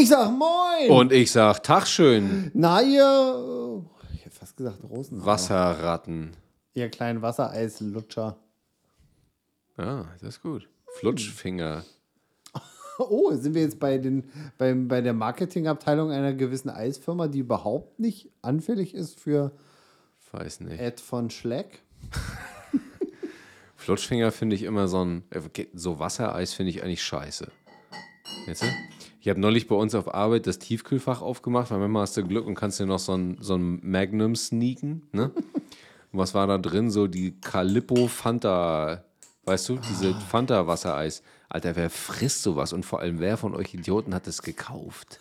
Ich sag Moin! Und ich sag Tag schön, Na, ihr. Ich hätte fast gesagt Rosen. Wasserratten. Ihr kleinen Wassereislutscher. Ja, das ist gut. Flutschfinger. Oh, sind wir jetzt bei, den, beim, bei der Marketingabteilung einer gewissen Eisfirma, die überhaupt nicht anfällig ist für Weiß nicht. Ed von Schleck? Flutschfinger finde ich immer so ein. äh, So Wassereis finde ich eigentlich scheiße. Du? Ich habe neulich bei uns auf Arbeit das Tiefkühlfach aufgemacht, weil manchmal hast du Glück und kannst dir noch so ein, so ein Magnum sneaken. Ne? Und was war da drin? So die Calippo Fanta, weißt du, diese Fanta-Wassereis. Alter, wer frisst sowas? Und vor allem, wer von euch Idioten hat es gekauft?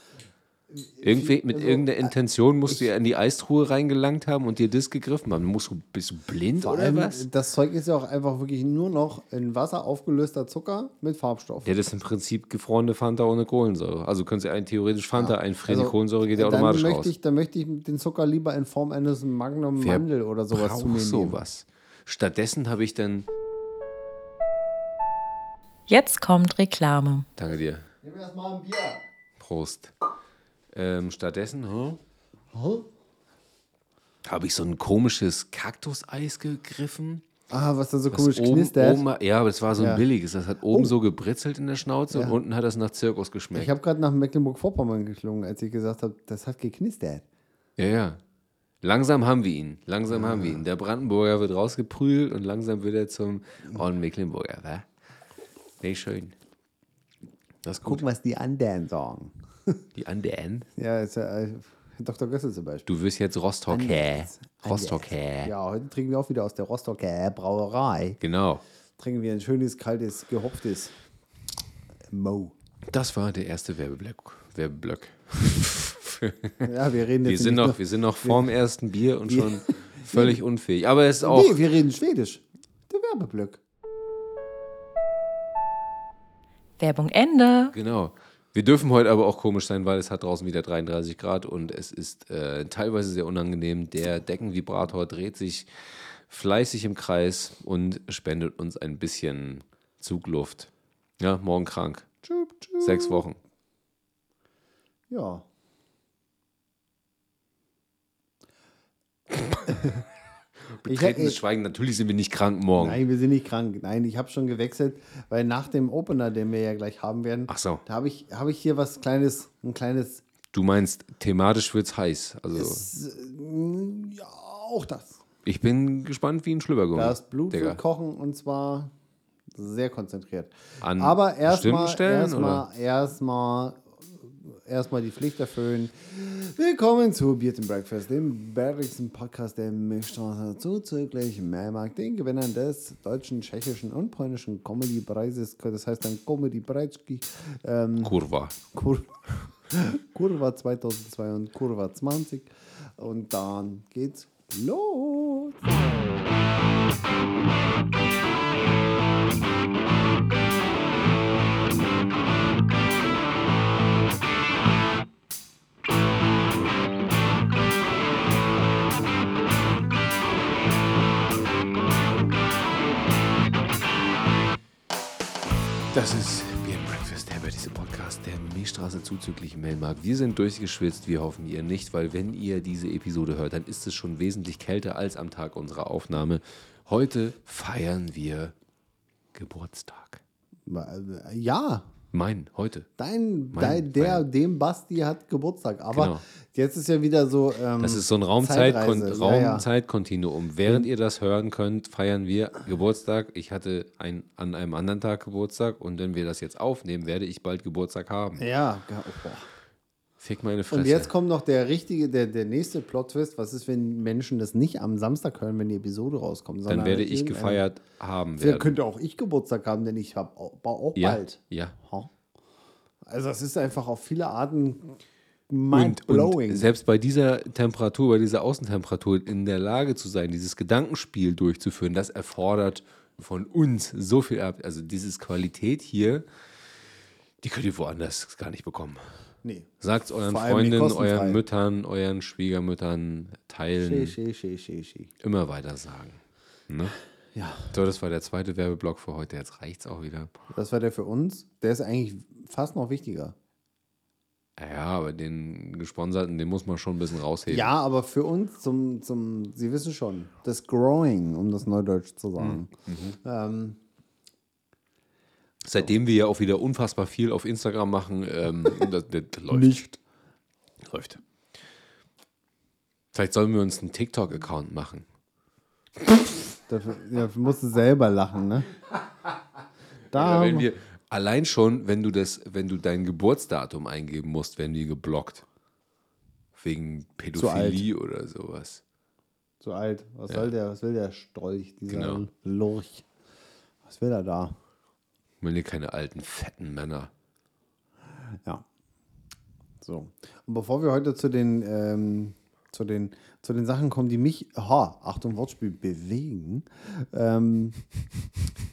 Irgendwie mit irgendeiner Intention musst du ja in die Eistruhe reingelangt haben und dir das gegriffen haben. Musst du, bist du blind Vor oder allem, was? das Zeug ist ja auch einfach wirklich nur noch in Wasser aufgelöster Zucker mit Farbstoff. Ja, das ist im Prinzip gefrorene Fanta ohne Kohlensäure. Also können Sie einen theoretisch Fanta einfrieren, die Also, Kohlensäure geht ja dann automatisch möchte raus. Ich, dann möchte ich den Zucker lieber in Form eines Magnum Wer Mandel oder sowas zu mir nehmen. sowas. Stattdessen habe ich dann, Jetzt kommt Reklame. danke dir, Nimm erst mal ein Bier. Prost. Ähm, stattdessen hm, habe ich so ein komisches Kaktuseis gegriffen. Ah, was da so komisch oben, knistert. oben, ja, aber das war so ein Ja. Oh. billiges. Das hat oben so gebritzelt in der Schnauze und unten hat das nach Zirkus geschmeckt. Ich habe gerade nach Mecklenburg-Vorpommern geklungen, als ich gesagt habe, das hat geknistert. Ja, ja. Langsam haben wir ihn. Langsam haben Ah. wir ihn. Der Brandenburger wird rausgeprügelt und langsam wird er zum On Mecklenburger, wa? Nee, schön. Das ist gut. Guck, was die anderen sagen. Die anderen. Ja, ist ja äh, Dr. Gössel zum Beispiel. Du wirst jetzt Rostocker. Rostocker. Ja, heute trinken wir auch wieder aus der Rostocker Brauerei. Genau. Trinken wir ein schönes, kaltes, gehopftes Mo. Das war der erste Werbeblock. Werbeblock. Ja, wir reden jetzt Wir sind, nicht noch, wir sind noch vorm ersten Bier und schon völlig unfähig. Aber es ist auch. Nee, wir reden Schwedisch. Der Werbeblock. Werbung Ende. Genau. Wir dürfen heute aber auch komisch sein, weil es hat draußen wieder 33 Grad und es ist äh, teilweise sehr unangenehm. Der Deckenvibrator dreht sich fleißig im Kreis und spendet uns ein bisschen Zugluft. Ja, morgen krank. Tschüp, tschüp. Sechs Wochen. Ja. Betretenes ich, Schweigen, natürlich sind wir nicht krank morgen. nein, wir sind nicht krank. Nein, ich habe schon gewechselt, weil nach dem Opener, den wir ja gleich haben werden, Ach so. da habe ich, hab ich hier was kleines, ein kleines, Du meinst, thematisch wird's heiß. Also, ja, auch das. ich bin gespannt wie ein Schlüppergummi. Das Blut Digga. wird kochen und zwar sehr konzentriert. An Aber erstmal erstmal erstmal erstmal die Pflicht erfüllen. Willkommen zu Beard and Breakfast, dem bärigsten Podcast der Milchstraße zuzüglich Mehrmarkt, den Gewinnern des deutschen, tschechischen und polnischen Comedy-Preises, das heißt dann Comedy Breitski, ähm, Kurva. Kur Kurva 2002 und Kurva 20 und dann geht's los. Das ist Beer Breakfast, der diese Podcast der Milchstraße zuzüglich Melmark. Wir sind durchgeschwitzt, wir hoffen ihr nicht, weil wenn ihr diese Episode hört, dann ist es schon wesentlich kälter als am Tag unserer Aufnahme. Heute feiern wir Geburtstag. Ja, Mein, heute. Dein, Mein- dein der, mein- dem Basti hat Geburtstag. Aber Genau. jetzt ist ja wieder so. Ähm, Das ist so ein Raumzeitkon Zeitreise. Ja, ja. Raumzeitkontinuum. Während ihr das hören könnt, feiern wir Geburtstag. Ich hatte ein, an einem anderen Tag Geburtstag und wenn wir das jetzt aufnehmen, werde ich bald Geburtstag haben. Ja, ja, boah. Fick meine Fresse. Und jetzt kommt noch der richtige, der, der nächste Plot-Twist. Was ist, wenn Menschen das nicht am Samstag hören, wenn die Episode rauskommt? Dann werde an ich gefeiert haben werden. könnte auch ich Geburtstag haben, denn ich habe auch, auch Ja, bald. ja. Also es ist einfach auf viele Arten mind-blowing. selbst bei dieser Temperatur, bei dieser Außentemperatur in der Lage zu sein, dieses Gedankenspiel durchzuführen, das erfordert von uns so viel ab. Also dieses Qualität hier, die könnt ihr woanders gar nicht bekommen. Nee. Sagt euren Freundinnen, euren Müttern, euren Schwiegermüttern, teilen, Schi, schi, schi, schi. immer weiter sagen. Ne? Ja, So, das war der zweite Werbeblock für heute. Jetzt reicht's auch wieder. das war der für uns. Der ist eigentlich fast noch wichtiger. Ja, aber den gesponserten, den muss man schon ein bisschen rausheben. Ja, aber für uns zum, zum, Sie wissen schon, das Growing, um das Neudeutsch zu sagen. Ähm, Seitdem wir ja auch wieder unfassbar viel auf Instagram machen, ähm, das, das läuft. Nicht. Läuft. Vielleicht sollen wir uns einen TikTok-Account machen. Dafür, ja, musst du selber lachen, ne? Da, Ja, wenn wir, allein schon, wenn du das, wenn du dein Geburtsdatum eingeben musst, werden die geblockt. Wegen Pädophilie oder sowas. zu alt. Was soll der, was will der Strolch, dieser Genau. Lurch? Was will er da? Wenn ihr keine alten, fetten Männer. Ja. So. Und bevor wir heute zu den, ähm, zu den, zu den Sachen kommen, die mich, aha, Achtung, Wortspiel, bewegen, ähm,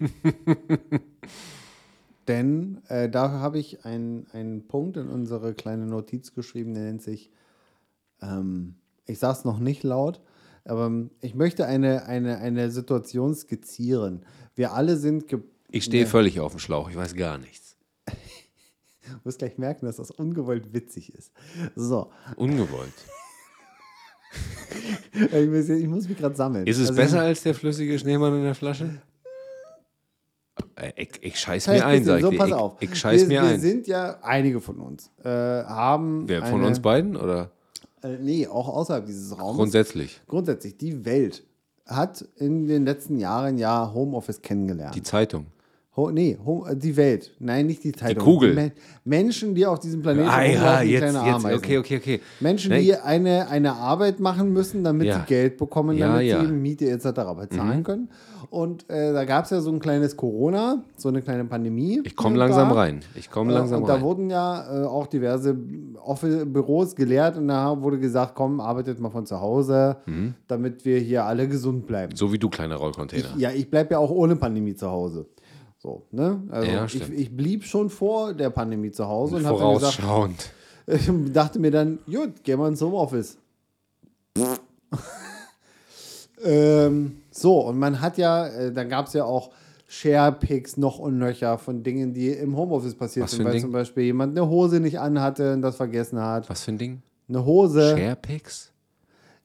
denn äh, da habe ich einen, einen Punkt in unsere kleine Notiz geschrieben, der nennt sich, ähm, ich sage es noch nicht laut, aber ähm, ich möchte eine, eine, eine Situation skizzieren. Wir alle sind, ge Ich stehe völlig auf dem Schlauch, ich weiß gar nichts. du wirst gleich merken, dass das ungewollt witzig ist. So, Ungewollt. ich muss, ich muss mich gerade sammeln. Ist es Also, besser als der flüssige Schneemann in der Flasche? Äh, Ich, ich scheiß mir ein, sag ich so, dir. pass Ich, auf. ich scheiß wir, mir wir ein. sind ja, einige von uns, äh, haben. Wer von eine- uns beiden oder Äh, nee, auch außerhalb dieses Raumes. grundsätzlich? Grundsätzlich, die Welt hat in den letzten Jahren ja Homeoffice kennengelernt. Die Zeitung. Ho nee, die Welt. Nein, nicht die Zeitung. Kugel. Men Menschen, die auf diesem Planeten Ah ja, jetzt, kleine jetzt. Ameisen. Okay, okay, okay. Menschen, Ne, die eine, eine Arbeit machen müssen, damit Ja. sie Geld bekommen, Ja, damit ja. Mhm. sie Miete etc. bezahlen können. Und äh, da gab es ja so ein kleines Corona, so eine kleine Pandemie. Ich komme langsam da. rein. Ich komme Äh, langsam und da rein. wurden ja äh, auch diverse Offi- Büros geleert und da wurde gesagt, komm, arbeitet mal von zu Hause, Mhm. damit wir hier alle gesund bleiben. So wie du, kleiner Rollcontainer. Ja, ich bleibe ja auch ohne Pandemie zu Hause. So, ne? Also Ja, ich, ich blieb schon vor der Pandemie zu Hause und habe gesagt, ich dachte mir dann, gut, gehen wir ins Homeoffice. ähm, so, und man hat ja, äh, dann gab es ja auch Share-Picks noch und nöcher von Dingen, die im Homeoffice passiert sind, weil Ding? zum Beispiel jemand eine Hose nicht anhatte und das vergessen hat. Was für ein Ding? Eine Hose. Sharepics?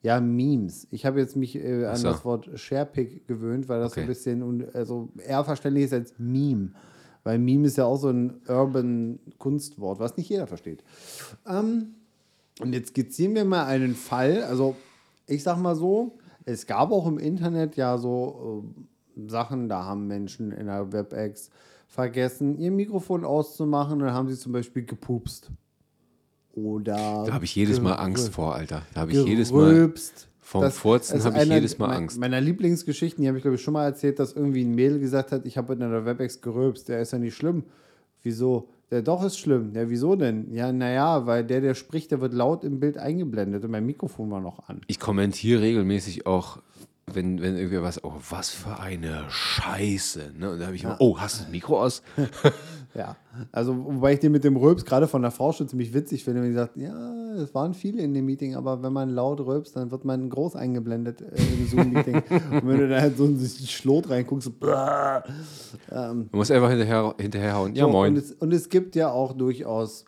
Ja, Memes. Ich habe jetzt mich äh, an so. das Wort Sharepick gewöhnt, weil das so Okay. ein bisschen also eher verständlich ist als Meme. Weil Meme ist ja auch so ein urban Kunstwort, was nicht jeder versteht. Ähm, und jetzt skizzieren wir mal einen Fall. Also, ich sag mal so, es gab auch im Internet ja so äh, Sachen, da haben Menschen in der WebEx vergessen, ihr Mikrofon auszumachen und dann haben sie zum Beispiel gepupst. Oder. Da habe ich jedes Mal Angst vor, Alter. Da habe ich jedes Mal. vom Das- Furzen habe ich einer jedes Mal Angst. Meiner Lieblingsgeschichten, die habe ich glaube ich schon mal erzählt, dass irgendwie ein Mädel gesagt hat, ich habe in einer Webex gerülpst. Der ist ja nicht schlimm. Wieso? Der doch ist schlimm. Ja, wieso denn? Ja, naja, weil der, der spricht, der wird laut im Bild eingeblendet und mein Mikrofon war noch an. Ich kommentiere regelmäßig auch, wenn, wenn irgendwie was, oh, was für eine Scheiße. Ne? Und da habe ich immer, oh, hast du das Mikro aus? Ja, also wobei ich den mit dem Rülps gerade von der Frau schon ziemlich witzig finde, wenn die sagt, ja, es waren viele in dem Meeting, aber wenn man laut rülpst, dann wird man groß eingeblendet äh, im Zoom-Meeting. und wenn du da halt so in den Schlot reinguckst, so, blah, Du musst einfach hinterher, hinterherhauen. Ja, So, moin. Und es, und es gibt ja auch durchaus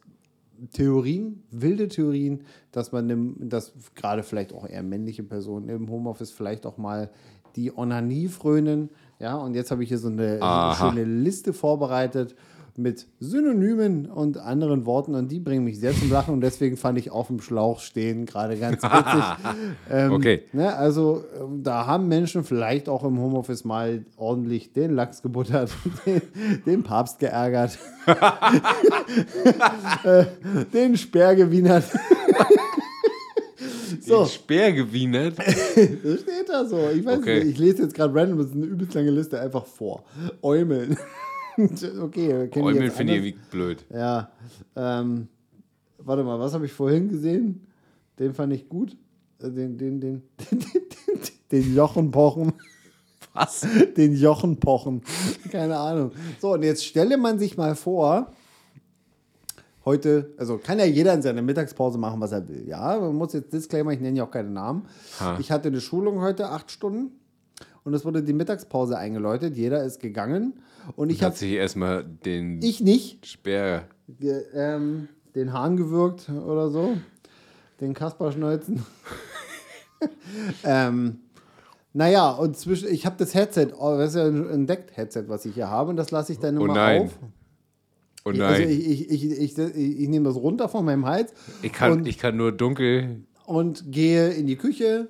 Theorien, wilde Theorien, dass man, im, dass gerade vielleicht auch eher männliche Personen im Homeoffice vielleicht auch mal die Onanie frönen. Ja, und jetzt habe ich hier so eine, so eine schöne Liste vorbereitet mit Synonymen und anderen Worten und die bringen mich sehr zum Lachen und deswegen fand ich auf dem Schlauch stehen gerade ganz witzig. ähm, Okay. Ne, also ähm, da haben Menschen vielleicht auch im Homeoffice mal ordentlich den Lachs gebuttert, den, den Papst geärgert, äh, den Speer gewienert. so, Den Speer gewienert. das steht da so. Ich weiß Okay. nicht, ich lese jetzt gerade random, das ist eine übelst lange Liste einfach vor. Eumeln. okay, kennen die Eumel jetzt finde ich irgendwie blöd. Ja, ähm, warte mal, was habe ich vorhin gesehen? Den fand ich gut. Äh, Den, den, den, den, den, den Jochenpochen. Was? Den Jochenpochen. Keine Ahnung. So, und jetzt stelle man sich mal vor, heute, also kann ja jeder in seiner Mittagspause machen, was er will. Ja, man muss jetzt Disclaimer, ich nenne ja auch keine Namen. Ha. Ich hatte eine Schulung heute, acht Stunden. Und es wurde die Mittagspause eingeläutet. Jeder ist gegangen. Und ich habe, sich erstmal den ich nicht, Speer. Ge- ähm, den Hahn gewürgt oder so. Den Kasper schneuzen. ähm, naja, und zwischen, ich habe das Headset, oh, das ist ja ein Deck-Headset, was ich hier habe, und das lasse ich dann Oh immer nein. auf. Oh Also nein. ich, ich, ich, ich, ich, nehme das runter von meinem Hals ich, kann, ich kann nur dunkel. und gehe in die Küche,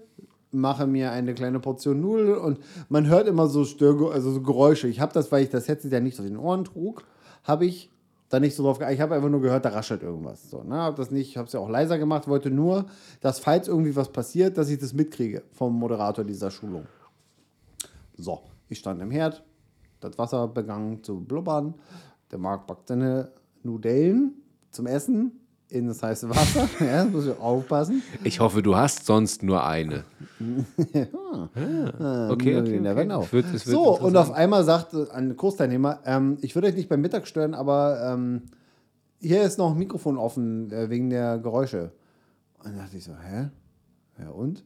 mache mir eine kleine Portion Nudeln und man hört immer so Stör also so Geräusche. Ich habe das, weil ich das Headset ja nicht auf den Ohren trug, habe ich da nicht so drauf geachtet. Ich habe einfach nur gehört, da raschelt irgendwas. So, ne? Hab das nicht, habe es ja auch leiser gemacht, wollte nur, dass falls irgendwie was passiert, dass ich das mitkriege vom Moderator dieser Schulung. So, ich stand im Herd, das Wasser begann zu blubbern. Der Marc backt seine Nudellen zum Essen in das heiße Wasser. ja, muss ich aufpassen. Ich hoffe, du hast sonst nur eine. Ah, okay, okay. Never okay. know. Wird, wird so, und auf einmal sagt ein Kursteilnehmer, ähm, ich würde euch nicht beim Mittag stören, aber ähm, hier ist noch ein Mikrofon offen äh, wegen der Geräusche. Und dann dachte ich so, hä? Ja und?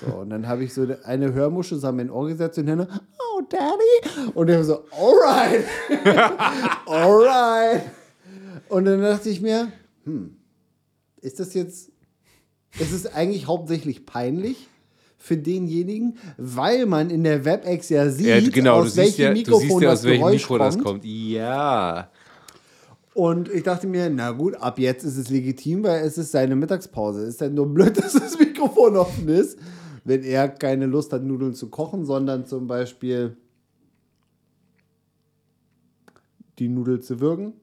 So, und dann habe ich so eine Hörmuschel so an mein Ohr gesetzt und dann, oh Daddy. Und er so, alright. alright. Und dann dachte ich mir, hm, ist das jetzt, ist es eigentlich hauptsächlich peinlich für denjenigen, weil man in der WebEx ja sieht, ja, genau, aus welchem ja, Mikrofon ja das aus welchem Geräusch Mikro kommt. das kommt. Ja. Und ich dachte mir, na gut, ab jetzt ist es legitim, weil es ist seine Mittagspause. Ist ja nur blöd, dass das Mikrofon offen ist, wenn er keine Lust hat, Nudeln zu kochen, sondern zum Beispiel die Nudel zu würgen,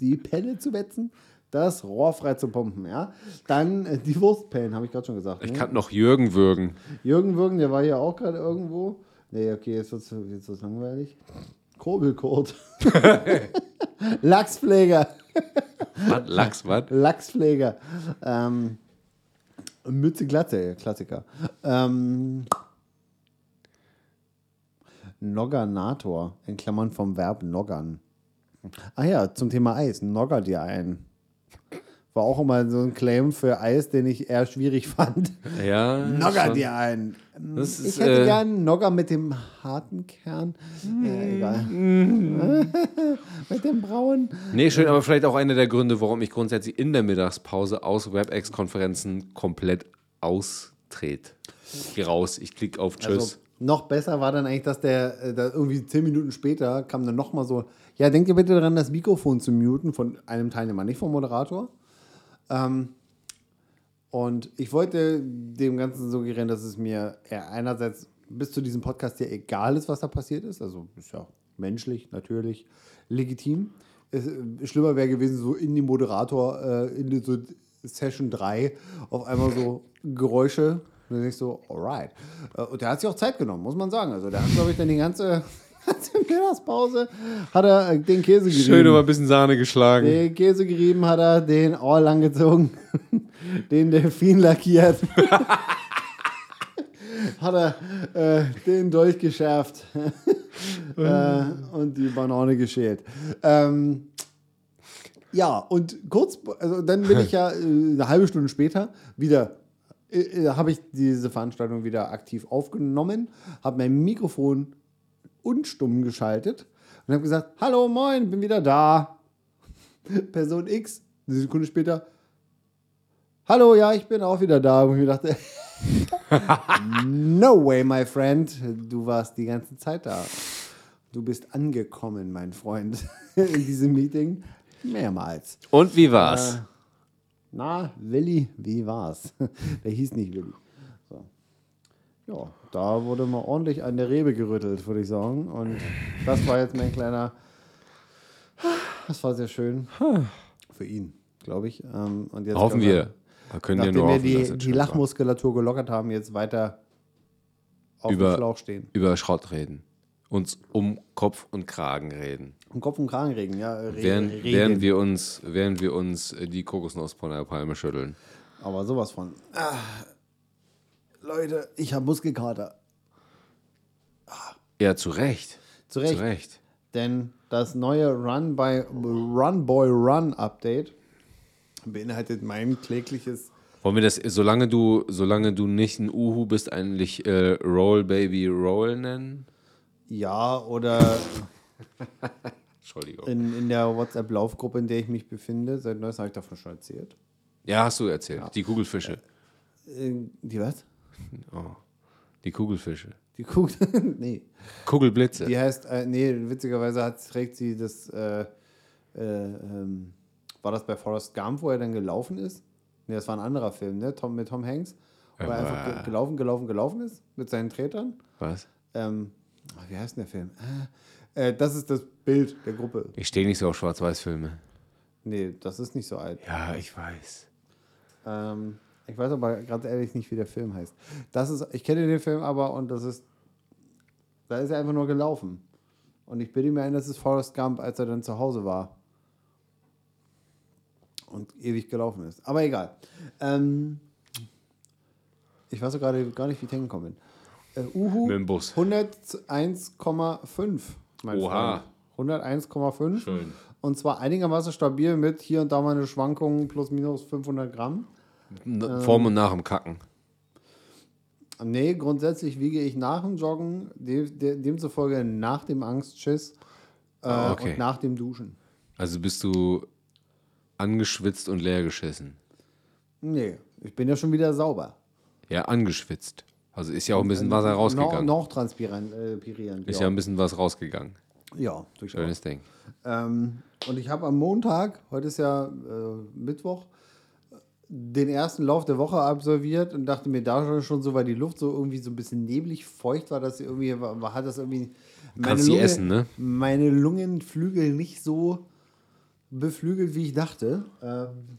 die Pelle zu wetzen, das Rohr frei zu pumpen, ja. Dann äh, die Wurstpellen, habe ich gerade schon gesagt. Ich ne? kann noch Jürgen würgen. Jürgen Würgen, der war ja auch gerade irgendwo. Nee, okay, jetzt wird es jetzt wird's langweilig. Kurbelkot. Lachspfleger. Was? Lachs, was? Lachspfleger. Ähm, Mütze Glatze, Klassiker. Ähm, Nogganator, in Klammern vom Verb noggern. Ah ja, zum Thema Eis. Nogger dir ein. War auch immer so ein Claim für Eis, den ich eher schwierig fand. Ja. Nogger schon. dir ein. Das ich ist, hätte äh, gern Nogger mit dem harten Kern. Äh, egal. mit dem braunen. Nee, schön, aber vielleicht auch einer der Gründe, warum ich grundsätzlich in der Mittagspause aus WebEx-Konferenzen komplett austrete. Raus, ich klicke auf Tschüss. Also, noch besser war dann eigentlich, dass der äh, da irgendwie zehn Minuten später kam dann nochmal so, ja, denkt ihr bitte daran, das Mikrofon zu muten von einem Teilnehmer, nicht vom Moderator. Ähm, und ich wollte dem Ganzen suggerieren, dass es mir einerseits bis zu diesem Podcast ja egal ist, was da passiert ist. Also ist ja menschlich, natürlich, legitim. Es, äh, schlimmer wäre gewesen, so in die Moderator, äh, in so Session 3 auf einmal so Geräusche. Und dann denk ich so, alright. Äh, Und der hat sich auch Zeit genommen, muss man sagen. Also der hat, glaube ich, dann die ganze, ganze Mittagspause hat er äh, den Käse gerieben. Schön über ein bisschen Sahne geschlagen. Den Käse gerieben hat er, den Ohr langgezogen, den Delfin lackiert. hat er äh, den Dolch geschärft äh, und die Banane geschält. Ähm, ja, und kurz, also dann bin ich ja äh, eine halbe Stunde später wieder, äh, äh, habe ich diese Veranstaltung wieder aktiv aufgenommen, habe mein Mikrofon unstumm geschaltet und habe gesagt, hallo, moin, bin wieder da. Person X, eine Sekunde später, hallo, ja, ich bin auch wieder da. Und ich mir dachte, no way, my friend, du warst die ganze Zeit da. Du bist angekommen, mein Freund, in diesem Meeting. Mehrmals. Und wie war's? Äh, na, Willi, wie war's? Der hieß nicht Willi. Ja, da wurde mal ordentlich an der Rebe gerüttelt, würde ich sagen. Und das war jetzt mein kleiner. Das war sehr schön. Für ihn, glaube ich. Ähm, Und jetzt Hoffen wir. Da können wir nur wir hoffen, die, die. Lachmuskulatur gelockert haben, jetzt weiter auf Über- dem Schlauch stehen. Über Schrott reden. Uns um Kopf und Kragen reden. Um Kopf und Kragen regen, ja. Re Während, reden. während, wir uns, während wir uns äh, die Kokosnuss von der Palme schütteln. Aber sowas von. Ah, Leute, ich habe Muskelkater. Ja, zu Recht. Zu Recht. Zu Recht. Denn das neue Run by Run Boy Run Update beinhaltet mein klägliches. Wollen wir das, solange du, solange du nicht ein Uhu bist, eigentlich äh, Roll Baby Roll nennen? Ja, oder Entschuldigung. in, in der WhatsApp-Laufgruppe, in der ich mich befinde. Seit neuestem habe ich davon schon erzählt. Ja, hast du erzählt. Die Kugelfische. Äh, Die was? Oh. Die Kugelfische. Die Kugel? nee. Kugelblitze. Die heißt, äh, nee, witzigerweise hat, trägt sie das, äh, äh, ähm, war das bei Forrest Gump, wo er dann gelaufen ist? Nee, das war ein anderer Film, ne? Tom, mit Tom Hanks. Wo er einfach ge gelaufen, gelaufen, gelaufen ist mit seinen Tretern. Was? Ähm, ach, wie heißt denn der Film? Äh, äh, das ist das Bild der Gruppe. Ich stehe nicht so auf Schwarz-Weiß-Filme. Nee, das ist nicht so alt. Ja, ich weiß. Ähm, ich weiß aber gerade ehrlich nicht, wie der Film heißt. Das ist, ich kenne den Film aber und das ist, da ist er einfach nur gelaufen. Und ich bilde mir ein, das ist Forrest Gump, als er dann zu Hause war. Und ewig gelaufen ist. Aber egal. Ähm, ich weiß gerade gar nicht, wie ich hingekommen bin. Äh, Uhu, Mit dem Bus. 101,5. mein Oha. Freund. 101,5. Schön. Und zwar einigermaßen stabil mit hier und da mal eine Schwankung plus minus 500 Gramm. Vorm und nach dem Kacken. Nee, grundsätzlich wiege ich nach dem Joggen, dem, dem, demzufolge nach dem Angstschiss äh, Ah, okay. und nach dem Duschen. Also bist du angeschwitzt und leer geschissen. Nee, ich bin ja schon wieder sauber. Ja, angeschwitzt. Also ist ja auch ein bisschen Wasser rausgegangen. Noch, noch transpirierend. Äh, Ist ja. ja ein bisschen was rausgegangen. ja, durchaus. Schönes Ding. Ähm, und ich habe am Montag, heute ist ja äh, Mittwoch, den ersten Lauf der Woche absolviert und dachte mir da schon, so, weil die Luft so irgendwie so ein bisschen neblig feucht war, dass sie irgendwie, war, hat das irgendwie meine, die essen, ne? meine Lungenflügel nicht so beflügelt, wie ich dachte. Ähm,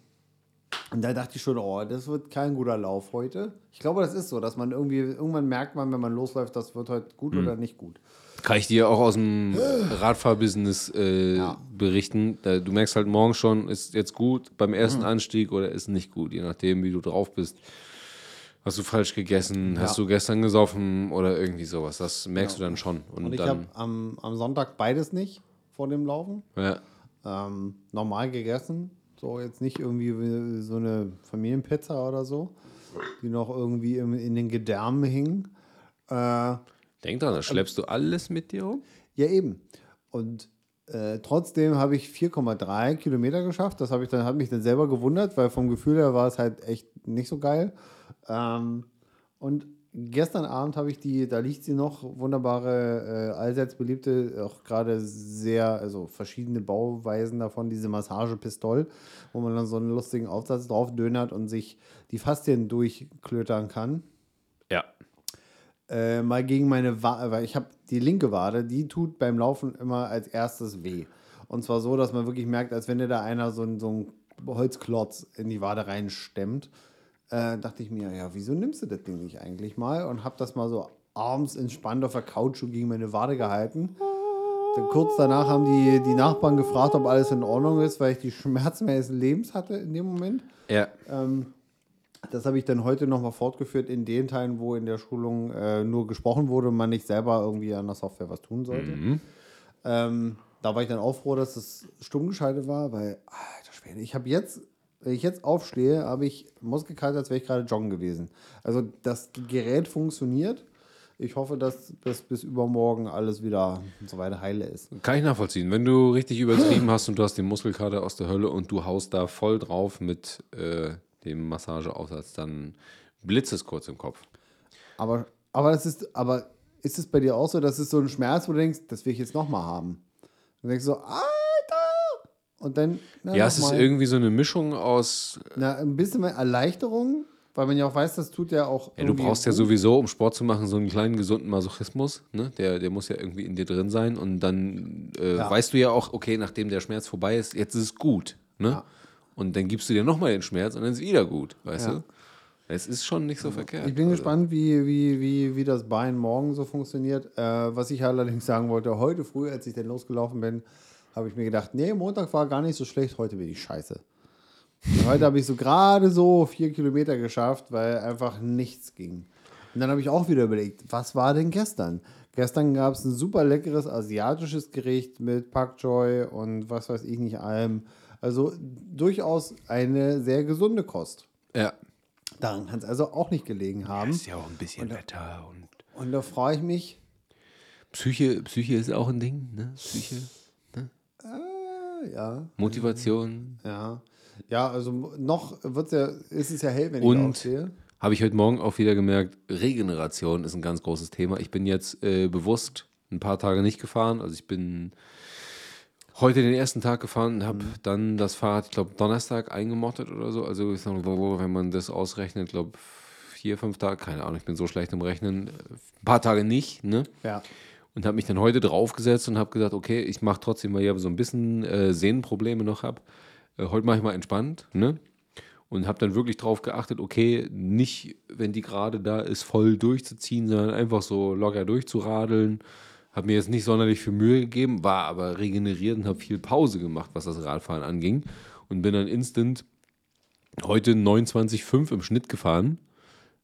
und da dachte ich schon, oh, das wird kein guter Lauf heute. Ich glaube, das ist so, dass man irgendwie, irgendwann merkt man, wenn man losläuft, das wird heute gut Hm. oder nicht gut. Kann ich dir auch aus dem Radfahrbusiness äh, Ja. berichten. Da, du merkst halt morgen schon, ist jetzt gut beim ersten Anstieg oder ist nicht gut, je nachdem, wie du drauf bist. Hast du falsch gegessen? Hast du gestern gesoffen oder irgendwie sowas? Das merkst du dann schon. Und, Und ich habe am, am Sonntag beides nicht vor dem Laufen. ja, Ähm, normal gegessen. So jetzt nicht irgendwie wie so eine Familienpizza oder so, die noch irgendwie im, in den Gedärmen hing. Äh, ja, denk dran, da schleppst du alles mit dir rum. eben. Und äh, trotzdem habe ich 4,3 Kilometer geschafft. Das habe ich dann, hat mich dann selber gewundert, weil vom Gefühl her war es halt echt nicht so geil. Ähm, und gestern Abend habe ich die, da liegt sie noch, wunderbare, äh, allseits beliebte, auch gerade sehr, also verschiedene Bauweisen davon, diese Massagepistole, wo man dann so einen lustigen Aufsatz drauf dönert und sich die Faszien durchklötern kann. Ja. Äh, mal gegen meine Wade, weil ich habe die linke Wade, die tut beim Laufen immer als erstes weh. Und zwar so, dass man wirklich merkt, als wenn dir da einer so, ein- so einen Holzklotz in die Wade reinstemmt. Äh, dachte ich mir, ja, wieso nimmst du das Ding nicht eigentlich mal? Und habe das mal so abends entspannt auf der Couch gegen meine Wade gehalten. Dann kurz danach haben die, die Nachbarn gefragt, ob alles in Ordnung ist, weil ich die Schmerzen meines Lebens hatte in dem Moment. Ja. Das habe ich dann heute nochmal fortgeführt in den Teilen, wo in der Schulung äh, nur gesprochen wurde und man nicht selber irgendwie an der Software was tun sollte. Ähm, da war ich dann auch froh, dass es stumm geschaltet war, weil, alter Schwede, ich habe jetzt, wenn ich jetzt aufstehe, habe ich Muskelkater, als wäre ich gerade joggen gewesen. Also das Gerät funktioniert. Ich hoffe, dass das bis übermorgen alles wieder so weiter heile ist. Kann ich nachvollziehen. Wenn du richtig übertrieben hast und du hast den Muskelkater aus der Hölle und du haust da voll drauf mit äh, dem Massageaufsatz, dann blitzt es kurz im Kopf. Aber, aber, das ist, aber ist es bei dir auch so, dass es so ein Schmerz, wo du denkst, das will ich jetzt nochmal haben? Und denkst so, Alter! Und dann, na, Ja, es ist irgendwie so eine Mischung aus. Na, ein bisschen mehr Erleichterung, weil man ja auch weiß, das tut ja auch. Ja, du brauchst ja sowieso, um Sport zu machen, so einen kleinen gesunden Masochismus. Ne? Der, der muss ja irgendwie in dir drin sein. Und dann äh, Ja. weißt du ja auch, okay, nachdem der Schmerz vorbei ist, jetzt ist es gut. Ne? Ja. Und dann gibst du dir nochmal den Schmerz und dann ist es wieder gut. Weißt Ja. du? Es ist schon nicht so verkehrt. Ich bin Also, gespannt, wie, wie, wie, wie das Bein morgen so funktioniert. Äh, was ich allerdings sagen wollte, heute früh, als ich dann losgelaufen bin, habe ich mir gedacht, nee, Montag war gar nicht so schlecht, heute bin ich scheiße. Und heute habe ich so gerade so vier Kilometer geschafft, weil einfach nichts ging. Und dann habe ich auch wieder überlegt, was war denn gestern? Gestern gab es ein super leckeres asiatisches Gericht mit Pak Choi und was weiß ich nicht allem. Also durchaus eine sehr gesunde Kost. Ja. Daran kann es also auch nicht gelegen haben. Ist ja auch ein bisschen Wetter und. Und da freue ich mich. Psyche, Psyche ist auch ein Ding, ne? Psyche. ja, Motivation. ja. Ja, also noch wird's ja, ist es ja hell, wenn ich Und aufstehe. habe ich heute Morgen auch wieder gemerkt, Regeneration ist ein ganz großes Thema. Ich bin jetzt äh, bewusst ein paar Tage nicht gefahren. Also ich bin heute den ersten Tag gefahren und habe dann das Fahrrad, ich glaube, Donnerstag eingemottet oder so. Also ich sag, wenn man das ausrechnet, glaube vier, fünf Tage, keine Ahnung, ich bin so schlecht im Rechnen. Ein paar Tage nicht, ne? Ja. und habe mich dann heute draufgesetzt und habe gesagt, okay, ich mache trotzdem, weil ich aber so ein bisschen äh, Sehnenprobleme noch habe. Äh, heute mache ich mal entspannt, ne? Und habe dann wirklich drauf geachtet, okay, nicht, wenn die gerade da ist, voll durchzuziehen, sondern einfach so locker durchzuradeln. Habe mir jetzt nicht sonderlich viel Mühe gegeben, war aber regeneriert und habe viel Pause gemacht, was das Radfahren anging. Und bin dann instant heute 29,5 im Schnitt gefahren,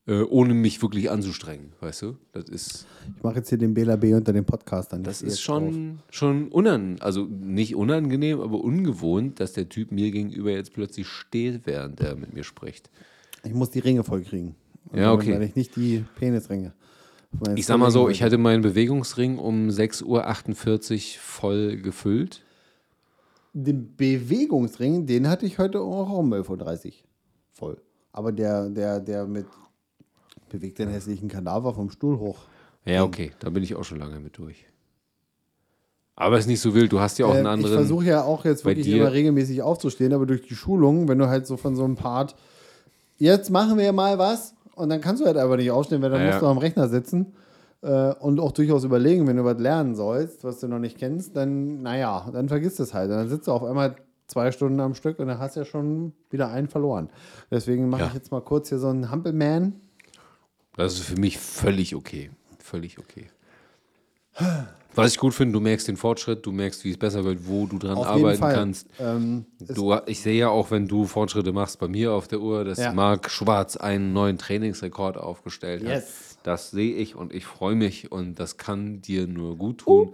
äh, ohne mich wirklich anzustrengen, weißt du? Das ist, Ich mache jetzt hier den Bela B unter den Podcastern. das Ich ist schon, schon unangenehm, also nicht unangenehm, aber ungewohnt, dass der Typ mir gegenüber jetzt plötzlich steht, während er mit mir spricht. drauf. Ich muss die Ringe voll kriegen. Ja, okay. Weil ich nicht die Penisringe. Ich sag mal so, ich hatte meinen Bewegungsring um 6.48 Uhr voll gefüllt. Den Bewegungsring, den hatte ich heute auch um 11.30 Uhr voll. Aber der, der, der mit bewegt den hässlichen Kadaver vom Stuhl hoch. Ja, okay, da bin ich auch schon lange mit durch. Aber ist nicht so wild, du hast ja auch einen Äh, ich anderen. versuche ja auch jetzt wirklich immer regelmäßig aufzustehen, aber durch die Schulung, wenn du halt so von so einem Part, jetzt machen wir mal was und dann kannst du halt einfach nicht aufstehen, weil dann Ja, musst du am Rechner sitzen äh, und auch durchaus überlegen, wenn du was lernen sollst, was du noch nicht kennst, dann, naja, dann vergisst es halt. Und dann sitzt du auf einmal zwei Stunden am Stück und dann hast du ja schon wieder einen verloren. Deswegen mache ich jetzt mal kurz hier so einen Hampelman. Das ist für mich völlig okay. Völlig okay. Was ich gut finde, du merkst den Fortschritt, du merkst, wie es besser wird, wo du dran Auf arbeiten kannst. Ähm, Du, ich sehe ja auch, wenn du Fortschritte machst bei mir auf der Uhr, dass Ja. Marc Schwarz einen neuen Trainingsrekord aufgestellt hat. Yes. Das sehe ich und ich freue mich und das kann dir nur gut tun.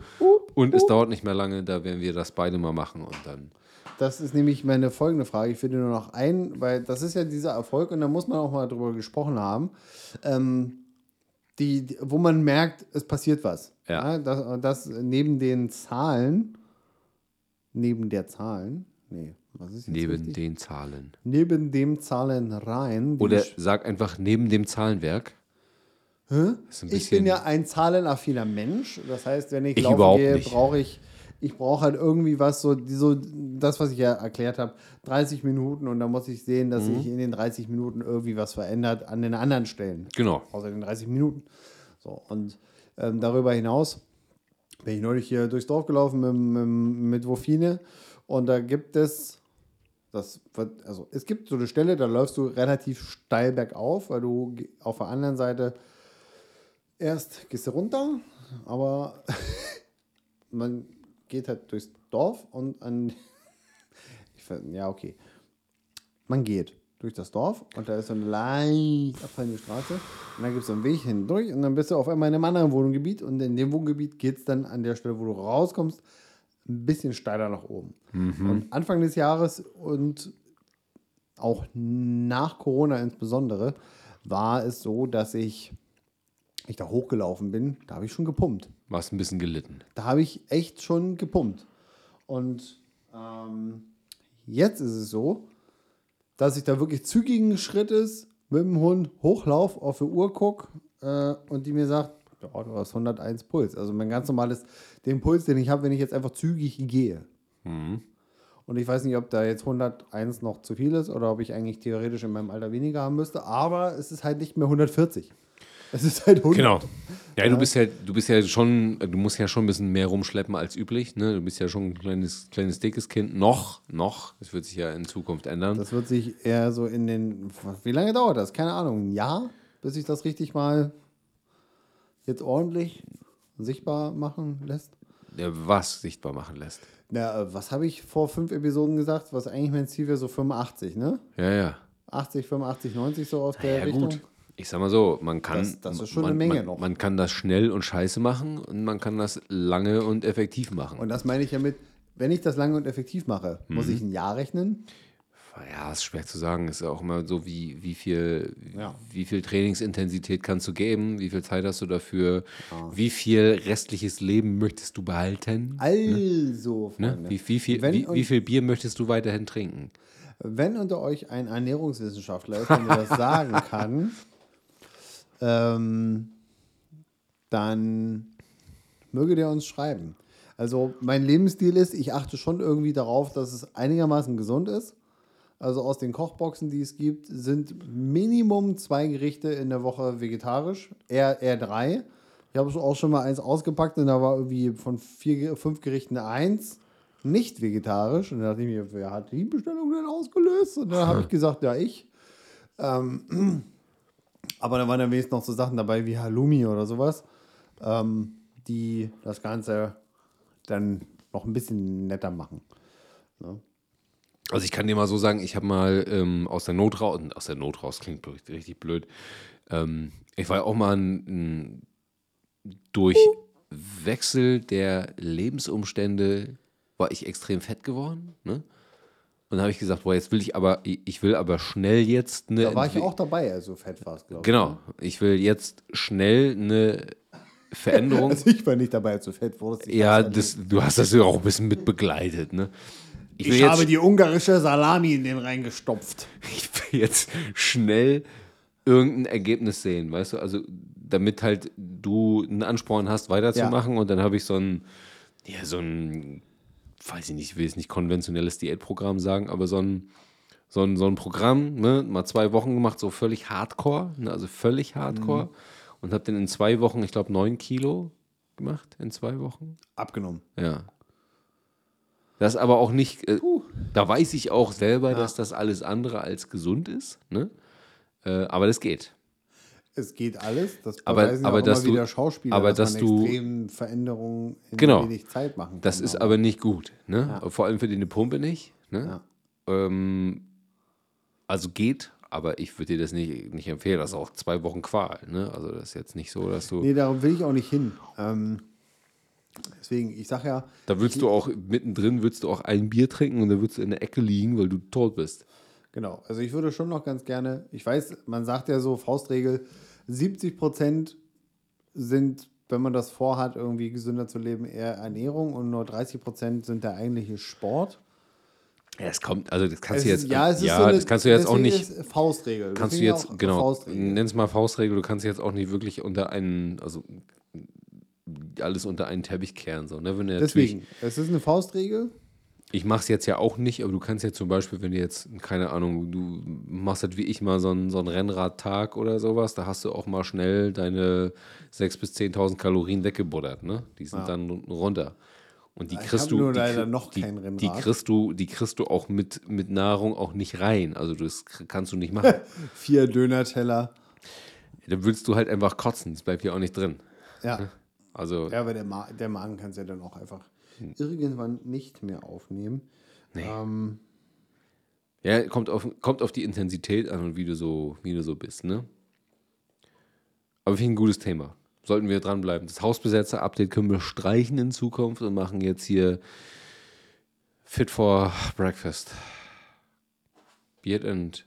und es dauert nicht mehr lange, da werden wir das beide mal machen und dann. Das ist nämlich meine folgende Frage. Ich finde nur noch ein, weil das ist ja dieser Erfolg und da muss man auch mal drüber gesprochen haben, ähm, die, wo man merkt, es passiert was. Ja. das, das neben den Zahlen, neben der Zahlen, nee, was ist jetzt Neben richtig? den Zahlen. neben dem Zahlenreihen. die Oder sag einfach neben dem Zahlenwerk. Hä? Ich bin ja ein zahlenaffiner Mensch. Das heißt, wenn ich, Ich laufen gehe, brauche ich, ich brauche halt irgendwie was, so, so das, was ich ja erklärt habe, 30 Minuten und da muss ich sehen, dass Mhm. sich in den 30 Minuten irgendwie was verändert an den anderen Stellen. Genau. Außer den 30 Minuten. So, und ähm, darüber hinaus bin ich neulich hier durchs Dorf gelaufen mit, mit, mit Wofine und da gibt es, das also es gibt so eine Stelle, da läufst du relativ steil bergauf, weil du auf der anderen Seite erst gehst du runter, aber man geht halt durchs Dorf und an, ja okay, man geht durch das Dorf und da ist so eine leicht abfallende Straße und dann gibt es so einen Weg hindurch und dann bist du auf einmal in einem anderen Wohngebiet und in dem Wohngebiet geht es dann an der Stelle, wo du rauskommst, ein bisschen steiler nach oben. Und Anfang des Jahres und auch nach Corona insbesondere war es so, dass ich, ich da hochgelaufen bin, da habe ich schon gepumpt. Warst ein bisschen gelitten. Da habe ich echt schon gepumpt. Und ähm, jetzt ist es so, dass ich da wirklich zügigen Schrittes mit dem Hund hochlauf, auf die Uhr gucke äh, und die mir sagt, ja, du hast 101 Puls. Also mein ganz normales, den Puls, den ich habe, wenn ich jetzt einfach zügig gehe. Und ich weiß nicht, ob da jetzt 101 noch zu viel ist oder ob ich eigentlich theoretisch in meinem Alter weniger haben müsste, aber es ist halt nicht mehr 140. Es ist halt 100. Genau. Ja, du bist ja, du bist ja schon, du musst ja schon ein bisschen mehr rumschleppen als üblich. Ne? Du bist ja schon ein kleines, kleines dickes Kind. Noch, noch. Das wird sich ja in Zukunft ändern. Das wird sich eher so in den. Wie lange dauert das? Keine Ahnung. Ein Jahr, bis sich das richtig mal jetzt ordentlich sichtbar machen lässt? ja, was sichtbar machen lässt. Na, äh, was habe ich vor fünf Episoden gesagt? Was eigentlich mein Ziel wäre, so 85, ne? Ja, ja. 80, 85, 90 so aus der Ja, Richtung. gut. Ich sag mal so, man kann. Das- das ist schon man, eine Menge man, noch. Man kann das schnell und scheiße machen und man kann das lange und effektiv machen. Und das meine ich ja mit, wenn ich das lange und effektiv mache, muss Mhm. ich ein Jahr rechnen? Ja, ist schwer zu sagen. Ist ja auch immer so, wie, wie, viel, Ja. wie viel Trainingsintensität kannst du geben, wie viel Zeit hast du dafür, wie viel restliches Leben möchtest du behalten, Also, ne? Freunde, wie, wie, viel, wenn, wie, wie viel Bier möchtest du weiterhin trinken. wenn unter euch ein Ernährungswissenschaftler ist, der mir das sagen kann, ähm, dann möge der uns schreiben. Also mein Lebensstil ist, ich achte schon irgendwie darauf, dass es einigermaßen gesund ist. Also aus den Kochboxen, die es gibt, sind Minimum zwei Gerichte in der Woche vegetarisch, eher, eher drei. Ich habe auch schon mal eins ausgepackt und da war irgendwie von vier, fünf Gerichten eins nicht vegetarisch. Und da dachte ich mir, wer hat die Bestellung denn ausgelöst? Und dann habe ich gesagt, ja, ich. Ähm, aber da waren dann wenigstens noch so Sachen dabei wie Halloumi oder sowas, ähm, die das Ganze dann noch ein bisschen netter machen. Also ich kann dir mal so sagen, ich habe mal ähm, aus der Not raus, aus der Not raus klingt richtig blöd. Ähm, ich war ja auch mal ein, ein, durch Wechsel der Lebensumstände war ich extrem fett geworden. Ne? Und dann habe ich gesagt, boah, jetzt will ich aber, ich will aber schnell jetzt eine. Da war ich Entwi- auch dabei, also fett war es, glaube ich. Genau, ich will jetzt schnell eine Veränderung. Also ich war nicht dabei, als du fett wurdest. Ich ja, nicht. das, du hast das ja auch ein bisschen mit begleitet. Ne? Ich jetzt- habe die ungarische Salami in den reingestopft. ich will jetzt schnell irgendein Ergebnis sehen, weißt du? Also, damit halt du einen Ansporn hast, weiterzumachen. Und dann habe ich so ein, ja, so ein, weiß ich nicht, ich will jetzt nicht konventionelles Diätprogramm sagen, aber so ein, so ein, so ein Programm, ne, mal zwei Wochen gemacht, so völlig hardcore, ne, also völlig hardcore. Und habe dann in zwei Wochen, ich glaube, neun Kilo gemacht, in zwei Wochen. Abgenommen. Ja. Das aber auch nicht, äh, da weiß ich auch selber, dass das alles andere als gesund ist, ne? Äh, aber das geht. Es geht alles. Das Aber- beweisen aber ja dass immer du- wieder Schauspieler, aber dass, dass du- extremen Veränderungen in Genau. wenig Zeit machen kann. Das ist aber nicht gut, ne? Vor allem für die eine Pumpe nicht, ne? Ähm, also geht, aber ich würde dir das nicht, nicht empfehlen. Das ist auch zwei Wochen Qual, ne? Also das ist jetzt nicht so, dass du, Nee, darum will ich auch nicht hin. Ähm, deswegen, ich sag ja, da würdest du auch mittendrin, würdest du auch ein Bier trinken und dann würdest du in der Ecke liegen, weil du tot bist. Genau, also ich würde schon noch ganz gerne, ich weiß, man sagt ja so, Faustregel, 70 Prozent sind, wenn man das vorhat, irgendwie gesünder zu leben, eher Ernährung und nur 30 Prozent sind der eigentliche Sport. Ja, es kommt, also das kannst Es du jetzt, ist- ja, es ist ja, so eine, das kannst du jetzt auch nicht, Faustregel. kannst du jetzt, genau, Faustregel. nenn es mal Faustregel, du kannst jetzt auch nicht wirklich unter einen, also alles unter einen Teppich kehren, so, ne? Wenn Deswegen, es ist eine Faustregel. Ich mache es jetzt ja auch nicht, aber du kannst ja zum Beispiel, wenn du jetzt, keine Ahnung, du machst das wie ich mal so einen, so einen Rennradtag oder sowas, da hast du auch mal schnell deine 6.000 bis 10.000 Kalorien weggebuddert, ne? Die sind dann runter. Und die Ich kriegst du, die, leider krie- noch die, kein die kriegst du, die kriegst du auch mit, mit Nahrung auch nicht rein. Also das kannst du nicht machen. Vier Dönerteller. Dann würdest du halt einfach kotzen. Das bleibt ja auch nicht drin. Ja. Also Ja, aber der, Ma der Magen kann es ja dann auch einfach. Irgendwann nicht mehr aufnehmen. Ähm, Ja, kommt auf, kommt auf die Intensität an und wie du so, wie du so bist, ne? Aber finde ich ein gutes Thema. Sollten wir dranbleiben. Das Hausbesetzer-Update können wir streichen in Zukunft und machen jetzt hier Fit for Breakfast. Beard and.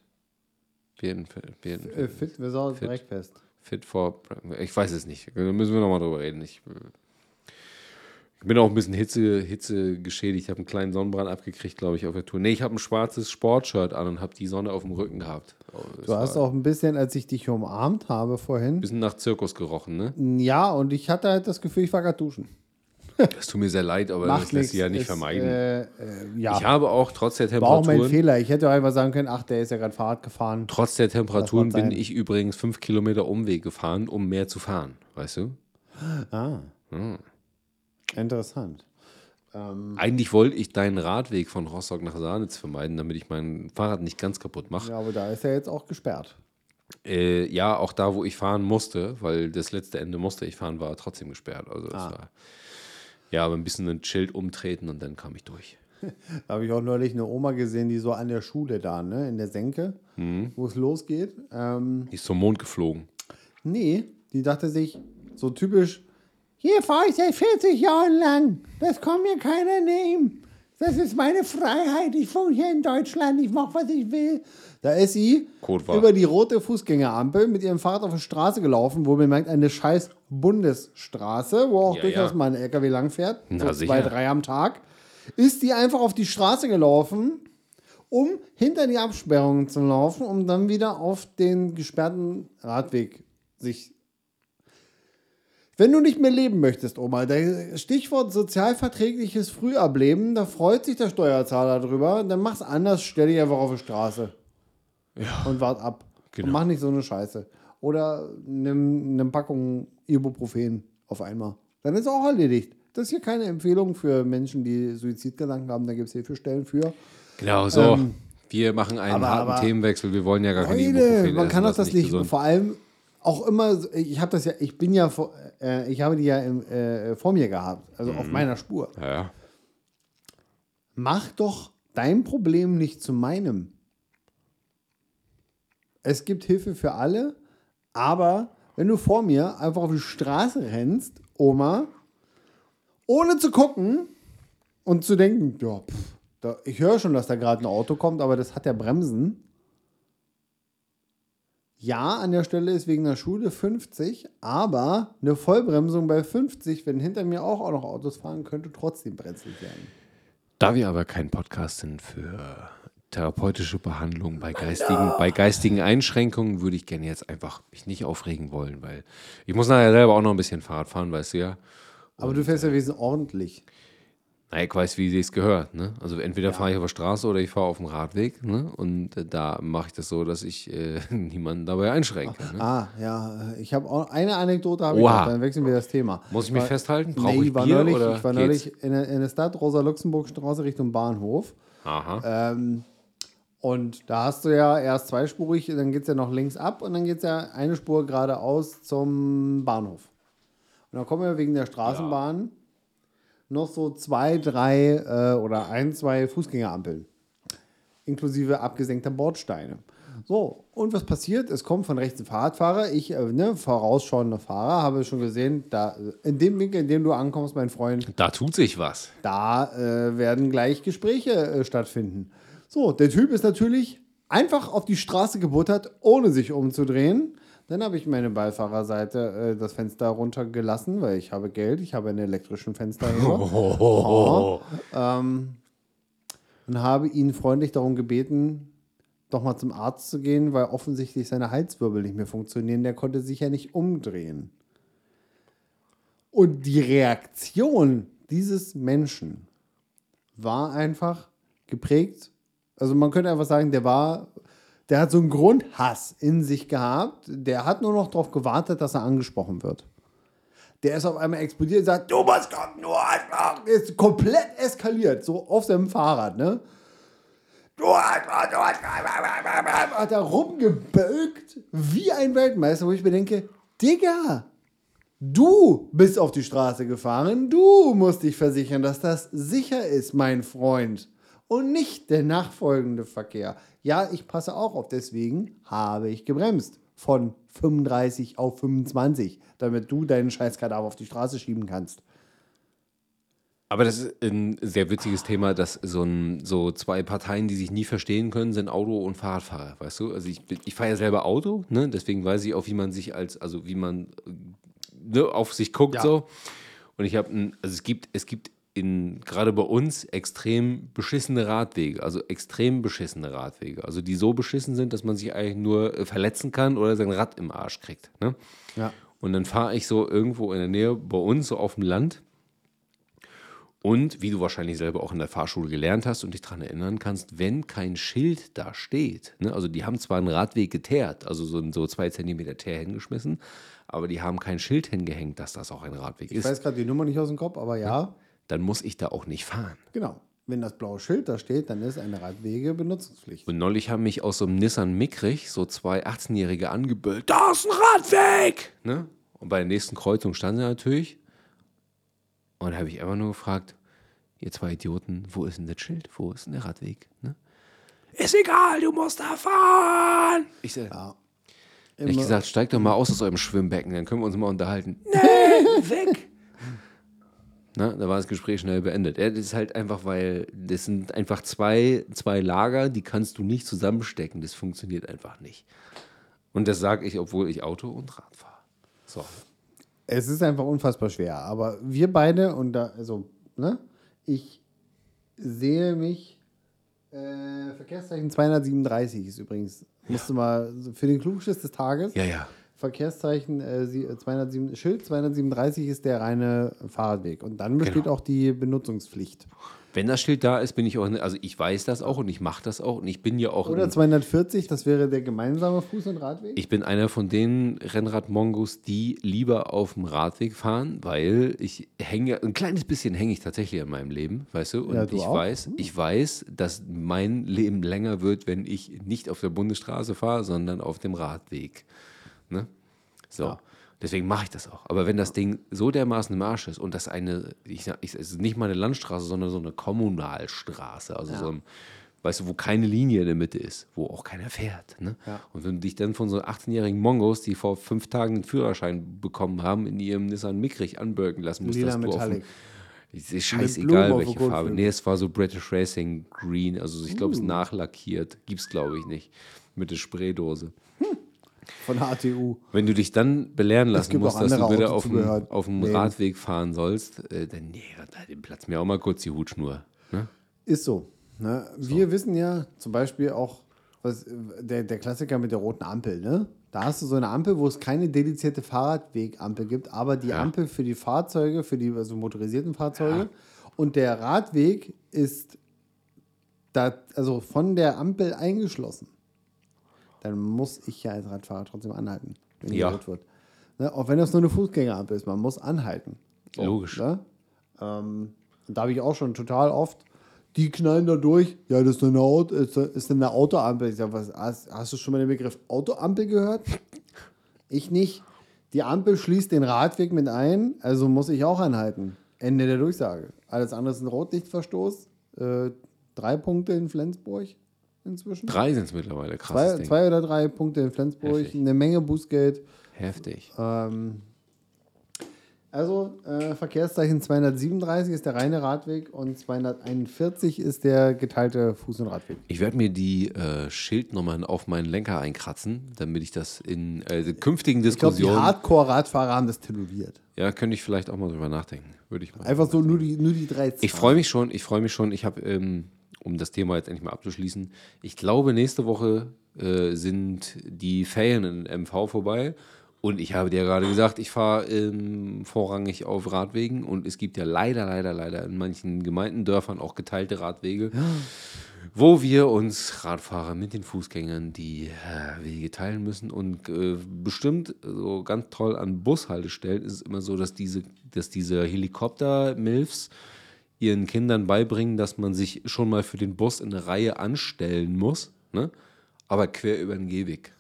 Beard and, Beard and äh, fit without Fit. Breakfast. Fit for. Ich weiß es nicht. Da müssen wir nochmal drüber reden. Ich, ich bin auch ein bisschen Hitze, Hitze geschädigt. Ich habe einen kleinen Sonnenbrand abgekriegt, glaube ich, auf der Tour. Nee, ich habe ein schwarzes Sportshirt an und habe die Sonne auf dem Rücken gehabt. Oh, das Du hast auch ein bisschen, als ich dich umarmt habe vorhin, ein bisschen nach Zirkus gerochen, ne? ja, und ich hatte halt das Gefühl, ich war gerade duschen. Das tut mir sehr leid, aber das lässt sich ja nicht ist, vermeiden. Äh, äh, ja, Ich habe auch trotz der war auch mein Temperaturen, Fehler. Ich hätte einfach sagen können, ach, der ist ja gerade Fahrrad gefahren. trotz der Temperaturen bin ich übrigens fünf Kilometer Umweg gefahren, um mehr zu fahren, weißt du? Ah. Hm. Interessant. Eigentlich wollte ich deinen Radweg von Rostock nach Sahnitz vermeiden, damit ich mein Fahrrad nicht ganz kaputt mache. Ja, aber da ist er jetzt auch gesperrt. Äh, ja, auch da, wo ich fahren musste, weil das letzte Ende musste ich fahren, war trotzdem gesperrt. Also Ah. war ja, aber ein bisschen ein Schild umtreten und dann kam ich durch. Da habe ich auch neulich eine Oma gesehen, die so an der Schule da, ne, in der Senke, Mhm. wo es losgeht. Ähm, Die ist zum Mond geflogen. nee, die dachte sich, so typisch, hier fahre ich seit 40 Jahren lang, das kann mir keiner nehmen. Das ist meine Freiheit. Ich wohne hier in Deutschland. Ich mache, was ich will. Da ist sie Codewort. über die rote Fußgängerampel mit ihrem Fahrrad auf der Straße gelaufen, wo man merkt, eine scheiß Bundesstraße, wo auch Ja, durchaus ja. mal ein LKW langfährt. Na, so zwei, sicher. drei am Tag. Ist die einfach auf die Straße gelaufen, um hinter die Absperrungen zu laufen, um dann wieder auf den gesperrten Radweg sich wenn du nicht mehr leben möchtest, Oma, der Stichwort sozialverträgliches Frühableben, da freut sich der Steuerzahler drüber, dann mach's anders, stell dich einfach auf die Straße. Und wart ab. Genau. Und mach nicht so eine Scheiße. Oder nimm eine Packung Ibuprofen auf einmal. Dann ist auch erledigt. Das ist hier keine Empfehlung für Menschen, die Suizidgedanken haben. Da gibt es Hilfestellen für. Genau so. Ähm, wir machen einen aber- harten aber- Themenwechsel. Wir wollen ja gar keine Ibuprofen man kann doch ist das nicht. gesund. Vor allem auch immer, ich habe das ja, ich bin ja, vor- äh, ich habe die ja im, äh, vor mir gehabt, also Mhm. auf meiner Spur. Ja. Mach doch dein Problem nicht zu meinem. Es gibt Hilfe für alle, aber wenn du vor mir einfach auf die Straße rennst, Oma, ohne zu gucken und zu denken, ja, pff, da, ich höre schon, dass da gerade ein Auto kommt, aber das hat ja Bremsen. Ja, an der Stelle ist wegen der Schule 50, aber eine Vollbremsung bei 50, wenn hinter mir auch, auch noch Autos fahren, könnte trotzdem brenzlig werden. Da wir aber kein Podcast sind für therapeutische Behandlung bei geistigen, bei geistigen Einschränkungen, würde ich gerne jetzt einfach mich nicht aufregen wollen, weil ich muss nachher selber auch noch ein bisschen Fahrrad fahren, weißt du ja. Aber du fährst ja wesentlich ordentlich. Ich weiß, wie es gehört. Ne? Also entweder fahre ich auf der Straße oder ich fahre auf dem Radweg. Ne? Und äh, da mache ich das so, dass ich äh, niemanden dabei einschränke. Ne? Ah, ja, äh, ich habe auch eine Anekdote, habe ich noch, dann wechseln wir das Thema. Muss ich mich War- festhalten? Brauche Nee, ich war Bier neulich, oder ich war geht's? neulich in der, in der Stadt Rosa-Luxemburg-Straße Richtung Bahnhof. Aha. Ähm, und da hast du ja erst zweispurig, dann geht es ja noch links ab und dann geht es ja eine Spur geradeaus zum Bahnhof. Und dann kommen wir wegen der Straßenbahn noch so zwei, drei äh, oder ein, zwei Fußgängerampeln. Inklusive abgesenkter Bordsteine. So, und was passiert? Es kommt von rechts ein Fahrradfahrer. Ich, äh, ne, vorausschauender Fahrer, habe schon gesehen, da, in dem Winkel, in dem du ankommst, mein Freund, Da tut sich was. da äh, werden gleich Gespräche äh, stattfinden. So, der Typ ist natürlich einfach auf die Straße gebuttert, ohne sich umzudrehen. Dann habe ich meine Beifahrerseite äh, das Fenster runtergelassen, weil ich habe Geld, ich habe einen elektrischen Fensterheber. Oh. Ähm, und habe ihn freundlich darum gebeten, doch mal zum Arzt zu gehen, weil offensichtlich seine Halswirbel nicht mehr funktionieren. Der konnte sich ja nicht umdrehen. Und die Reaktion dieses Menschen war einfach geprägt. Also man könnte einfach sagen, der war, der hat so einen Grundhass in sich gehabt. Der hat nur noch darauf gewartet, dass er angesprochen wird. Der ist auf einmal explodiert und sagt, du musst kommen, du Arschloch. Ist komplett eskaliert, so auf seinem Fahrrad, ne? Du Arschloch, du Arschloch. Hat er rumgebölkt wie ein Weltmeister, wo ich mir denke, Digga, Du bist auf die Straße gefahren, du musst dich versichern, dass das sicher ist, mein Freund. Und nicht der nachfolgende Verkehr. Ja, ich passe auch auf, deswegen habe ich gebremst. Von 35 auf 25, damit du deinen Scheißkadaver auf die Straße schieben kannst. Aber das ist ein sehr witziges Thema, dass so, ein, so zwei Parteien, die sich nie verstehen können, sind Auto- und Fahrradfahrer, weißt du? Also ich, ich fahre ja selber Auto, ne? deswegen weiß ich auch, wie man sich als, also wie man ne, auf sich guckt Ja. so. Und ich habe, also es gibt, es gibt in, gerade bei uns extrem beschissene Radwege, also extrem beschissene Radwege, also die so beschissen sind, dass man sich eigentlich nur äh, verletzen kann oder sein Rad im Arsch kriegt. Ne? Ja. Und dann fahre ich so irgendwo in der Nähe bei uns, so auf dem Land. Und wie du wahrscheinlich selber auch in der Fahrschule gelernt hast und dich daran erinnern kannst, wenn kein Schild da steht, ne, also die haben zwar einen Radweg geteert, also so, so zwei Zentimeter Teer hingeschmissen, aber die haben kein Schild hingehängt, dass das auch ein Radweg Ich ist, weiß gerade die Nummer nicht aus dem Kopf, aber ja, dann muss ich da auch nicht fahren. genau. Wenn das blaue Schild da steht, dann ist eine Radwege-Benutzungspflicht. Und neulich haben mich aus so einem Nissan Mickrich so zwei 18-Jährige angebellt. Da ist ein Radweg! Ne? Und bei der nächsten Kreuzung standen sie natürlich. Und da habe ich einfach nur gefragt, ihr zwei Idioten, wo ist denn das Schild? Wo ist denn der Radweg? Ne? Ist egal, du musst da fahren! Ich sag, Ja. hab ich Immer- gesagt, steigt doch mal aus aus eurem Schwimmbecken, dann können wir uns mal unterhalten. Nee, weg! Na, da war das Gespräch schnell beendet. Ja, das ist halt einfach, weil das sind einfach zwei, zwei Lager, die kannst du nicht zusammenstecken. Das funktioniert einfach nicht. Und das sage ich, obwohl ich Auto und Rad fahre. So. Es ist einfach unfassbar schwer. Aber wir beide, und da, also, ne, ich sehe mich, äh, Verkehrszeichen 237 ist übrigens, musst du mal, für den Klugschiss des Tages. Ja, ja. Verkehrszeichen äh, sie- äh, 207, Schild 237 ist der reine Fahrradweg. Und dann besteht Genau. auch die Benutzungspflicht. Wenn das Schild da ist, bin ich auch, also ich weiß das auch und ich mache das auch und ich bin ja auch, Oder ein, 240, das wäre der gemeinsame Fuß- und Radweg. ich bin einer von den Rennradmongos, die lieber auf dem Radweg fahren, weil ich hänge, ein kleines bisschen hänge ich tatsächlich an meinem Leben, weißt du? Und Ja, du ich auch. weiß, ich weiß, dass mein Leben länger wird, wenn ich nicht auf der Bundesstraße fahre, sondern auf dem Radweg. Ne? So. Ja. Deswegen mache ich das auch. Aber wenn das Ding so dermaßen im Arsch ist und das eine, ich, sag- ich, es ist nicht mal eine Landstraße, sondern so eine Kommunalstraße, also so ein, weißt du, wo keine Linie in der Mitte ist, wo auch keiner fährt. Ne? Ja. Und wenn du dich dann von so 18-jährigen Mongos, die vor fünf Tagen den Führerschein bekommen haben, in ihrem Nissan Mickrich anbürgen lassen musst, Lila dass du Metallic. es ist scheißegal, welche Farbe. Nee, es war so British Racing Green. Also ich glaube, es ist Uh. nachlackiert. Gibt es, glaube ich, nicht. Mit der Spraydose. Von der ATU. Wenn du dich dann belehren lassen musst, dass du bitte auf dem, auf dem Läden. Radweg fahren sollst, äh, dann nee, dann platzt mir auch mal kurz die Hutschnur. Ne? Ist so. Ne? Wir wissen ja zum Beispiel auch, was, der, der Klassiker mit der roten Ampel. Ne? Da hast du so eine Ampel, wo es keine dedizierte Fahrradwegampel gibt, aber die Ja. Ampel für die Fahrzeuge, für die also motorisierten Fahrzeuge. Und der Radweg ist da, also von der Ampel eingeschlossen. Dann muss ich ja als Radfahrer trotzdem anhalten, wenn Ja. rot wird. Ne? Auch wenn das nur eine Fußgängerampel ist, man muss anhalten. Logisch. Ne? Ähm, da habe ich auch schon total oft, die knallen da durch. Ja, das ist eine, Auto, ist, ist eine Autoampel. Ich sag, was, hast, hast du schon mal den Begriff Autoampel gehört? Ich nicht. Die Ampel schließt den Radweg mit ein, also muss ich auch anhalten. Ende der Durchsage. Alles andere ist ein Rotlichtverstoß. Äh, drei Punkte in Flensburg inzwischen. Drei sind es mittlerweile. Krasses Zwei, zwei oder drei Punkte in Flensburg, Heftig. eine Menge Bußgeld. Heftig. Ähm, also äh, Verkehrszeichen 237 ist der reine Radweg und 241 ist der geteilte Fuß- und Radweg. Ich werde mir die äh, Schildnummern auf meinen Lenker einkratzen, damit ich das in äh, künftigen Ich glaube, die Diskussionen. Hardcore-Radfahrer haben das tätowiert. ja, könnte ich vielleicht auch mal drüber nachdenken. Würde ich mal. Einfach so nur die, nur die drei Ich Zahlen. freue mich schon, ich freue mich schon. Ich habe, ähm, um das Thema jetzt endlich mal abzuschließen, ich glaube, nächste Woche äh, sind die Ferien in MV vorbei. Und ich habe dir gerade gesagt, ich fahre ähm, vorrangig auf Radwegen. Und es gibt ja leider, leider, leider in manchen Gemeinden, Dörfern auch geteilte Radwege, wo wir uns Radfahrer mit den Fußgängern die äh, Wege teilen müssen. Und äh, bestimmt so ganz toll an Bushaltestellen ist es immer so, dass diese, dass diese Helikopter-Milfs ihren Kindern beibringen, dass man sich schon mal für den Bus in eine Reihe anstellen muss, ne? aber quer über den Gehweg.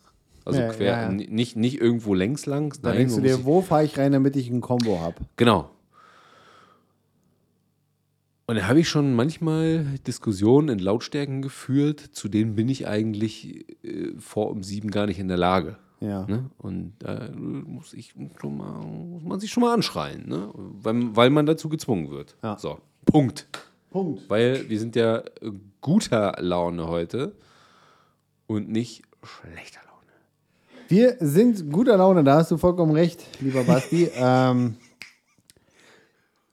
Also Ja, quer, ja, ja. Nicht, nicht irgendwo längs lang. Da nein, denkst du muss dir, wo fahre ich rein, damit ich ein Combo habe? Genau. Und da habe ich schon manchmal Diskussionen in Lautstärken geführt, zu denen bin ich eigentlich äh, vor um sieben gar nicht in der Lage. Ja. Ne? Und da muss, ich schon mal, muss man sich schon mal anschreien, ne? weil, weil man dazu gezwungen wird. Ja. So, Punkt. Punkt. Weil wir sind ja guter Laune heute und nicht schlechter Laune. Wir sind guter Laune, da hast du vollkommen recht, lieber Basti. ähm,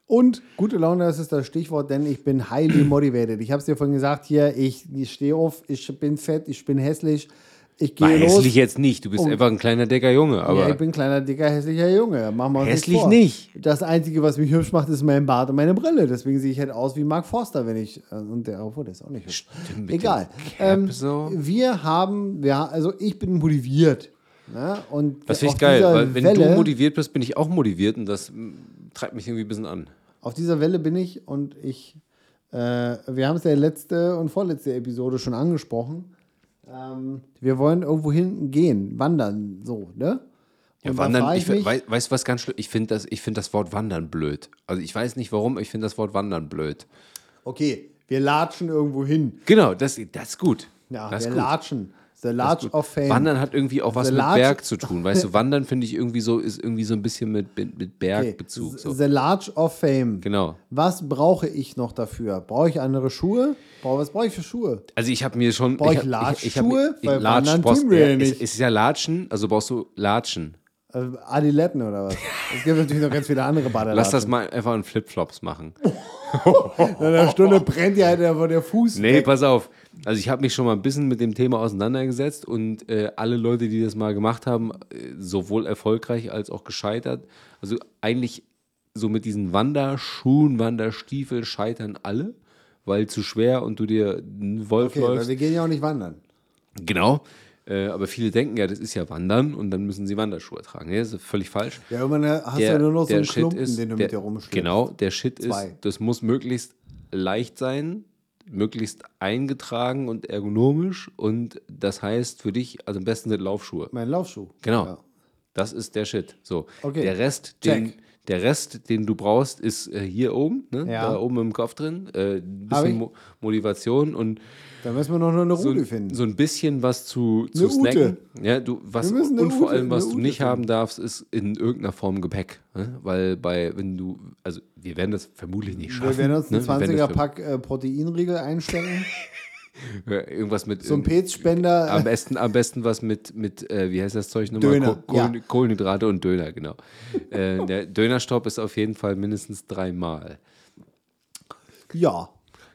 und gute Laune, das ist das Stichwort, denn ich bin highly motivated. Ich habe es dir vorhin gesagt, hier, ich, ich stehe auf, ich bin fett, ich bin hässlich, ich gehe los. hässlich jetzt nicht, du bist einfach ein kleiner, dicker Junge. Aber ja, ich bin ein kleiner, dicker, hässlicher Junge. Machen wir uns Hässlich vor. nicht. Das Einzige, was mich hübsch macht, ist mein Bart und meine Brille. Deswegen sehe ich halt aus wie Mark Forster, wenn ich. äh, Und der, obwohl, der ist auch nicht hübsch. Stimmt, Egal. Ähm, so. Wir haben, wir, also ich bin motiviert. Ne? Und Das finde ich geil, weil wenn Welle, du motiviert bist, bin ich auch motiviert und das mm, treibt mich irgendwie ein bisschen an. Auf dieser Welle bin ich und ich, äh, wir haben es ja letzte und vorletzte Episode schon angesprochen. Ähm, wir wollen irgendwo hin gehen, wandern, so, ne? Ja, Und da wandern, ich, ich mich, wei- weißt du, was ganz schlimm Ich finde das, ich find das Wort Wandern blöd. Also ich weiß nicht warum, ich finde das Wort Wandern blöd. okay, wir latschen irgendwo hin. Genau, das, das ist gut. Ja, das ist wir gut. latschen. The Large of Fame. Wandern hat irgendwie auch was The mit Large- Berg zu tun. Weißt du, Wandern finde ich irgendwie so, ist irgendwie so ein bisschen mit, mit, mit Okay. Bergbezug. So. The Large of Fame. Genau. Was brauche ich noch dafür? Brauche ich andere Schuhe? Brauche, was brauche ich für Schuhe? Also ich habe mir schon. Brauch ich ich- Weil Latsch wandern brauchst- tun wir ja nicht. Es, ist ja Latschen, also brauchst du Latschen. Äh, Adiletten oder was? Es gibt natürlich noch ganz viele andere Badelatschen. Lass das mal einfach in Flipflops machen. In einer Stunde brennt ja der, der Fuß Nee, weg. pass auf. Also ich habe mich schon mal ein bisschen mit dem Thema auseinandergesetzt und äh, alle Leute, die das mal gemacht haben, äh, sowohl erfolgreich als auch gescheitert, also eigentlich so mit diesen Wanderschuhen, Wanderstiefeln scheitern alle, weil zu schwer und du dir einen Wolf Okay, weil läufst. wir gehen ja auch nicht wandern. Genau. Äh, aber viele denken ja, das ist ja Wandern und dann müssen sie Wanderschuhe tragen. Nee, das ist völlig falsch. Ja, irgendwann hast du ja nur noch so einen Klumpen, den du der, mit dir rumschleppst. Genau, der Shit Zwei. ist, das muss möglichst leicht sein, möglichst eingetragen und ergonomisch und das heißt für dich, also am besten sind Laufschuhe. Mein Laufschuh. Genau. Ja. Das ist der Shit. So. Okay. Der Rest, Check. den, der Rest, den du brauchst, ist äh, hier oben, ne? Ja. da oben im Kopf drin. Äh, ein bisschen. Mo Motivation und Da müssen wir noch eine so, Route finden. so ein bisschen was zu, zu Eine Ute. snacken. Ja, du, was, und vor Ute- allem, was du Ute nicht finden. haben darfst, ist in irgendeiner Form Gepäck. Ne? Weil bei, wenn du, also wir werden das vermutlich nicht schaffen. wir werden uns einen ne? Wir werden das 20er-Pack äh, Proteinriegel einstecken. äh, Irgendwas mit. So ein ähm, Petspender. am besten, am besten was mit, mit äh, wie heißt das Zeug nochmal? Döner, Ko- Kohlen- ja. Kohlenhydrate und Döner, genau. äh, der Dönerstopp ist auf jeden Fall mindestens dreimal. ja.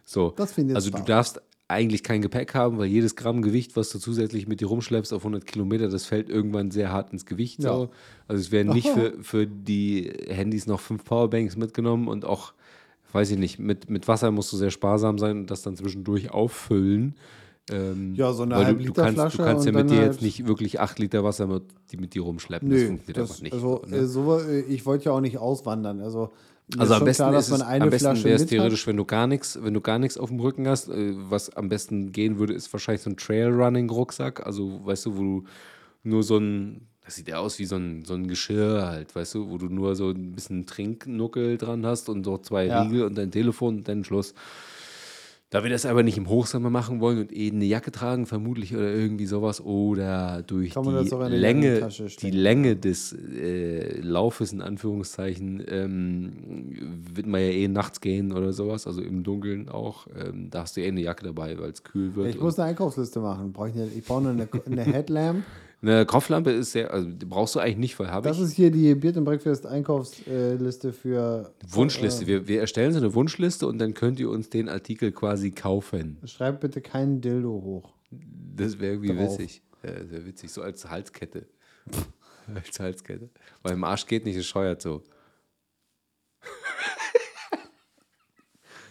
So. Das finde ich Also du darfst eigentlich kein Gepäck haben, weil jedes Gramm Gewicht, was du zusätzlich mit dir rumschleppst auf 100 Kilometer, das fällt irgendwann sehr hart ins Gewicht. Ja. So. Also es werden nicht für, für die Handys noch fünf Powerbanks mitgenommen und auch, weiß ich nicht, mit, mit Wasser musst du sehr sparsam sein und das dann zwischendurch auffüllen. Ähm, Ja, so eine du, du Halb-Liter kannst, du Flasche kannst ja mit dir halt- jetzt nicht wirklich acht Liter Wasser mit, die mit dir rumschleppen. das Nö, funktioniert das, einfach nicht. also, so, ne? äh, so, äh, ich wollte ja auch nicht auswandern. Also, Also am besten, klar, es, am besten wäre es theoretisch, wenn du gar nichts, wenn du gar nichts auf dem Rücken hast. Äh, was am besten gehen würde, ist wahrscheinlich so ein Trailrunning-Rucksack. Also, weißt du, wo du nur so ein, das sieht ja aus wie so ein, so ein Geschirr halt, weißt du, wo du nur so ein bisschen Trinknuckel dran hast und so zwei Ja. Riegel und dein Telefon und dann Schluss. Da wir das aber nicht im Hochsommer machen wollen und eh eine Jacke tragen, vermutlich oder irgendwie sowas, oder durch die Länge, die? Länge des äh, Laufes in Anführungszeichen ähm, wird man ja eh nachts gehen oder sowas, also im Dunkeln auch. Ähm, da hast du eh eine Jacke dabei, weil es kühl wird. Ich muss eine Einkaufsliste machen. Brauch ich, eine, ich brauche eine, eine Headlamp. eine Kopflampe ist sehr, also die brauchst du eigentlich nicht, weil habe Das ich. ist hier die Beard and Breakfast Einkaufsliste für. Wunschliste. Wir, wir erstellen so eine Wunschliste und dann könnt ihr uns den Artikel quasi kaufen. Schreib bitte keinen Dildo hoch. Das wäre irgendwie Drauf. witzig. Ja, das wäre witzig, so als Halskette. als Halskette. Weil im Arsch geht nicht, es scheuert so.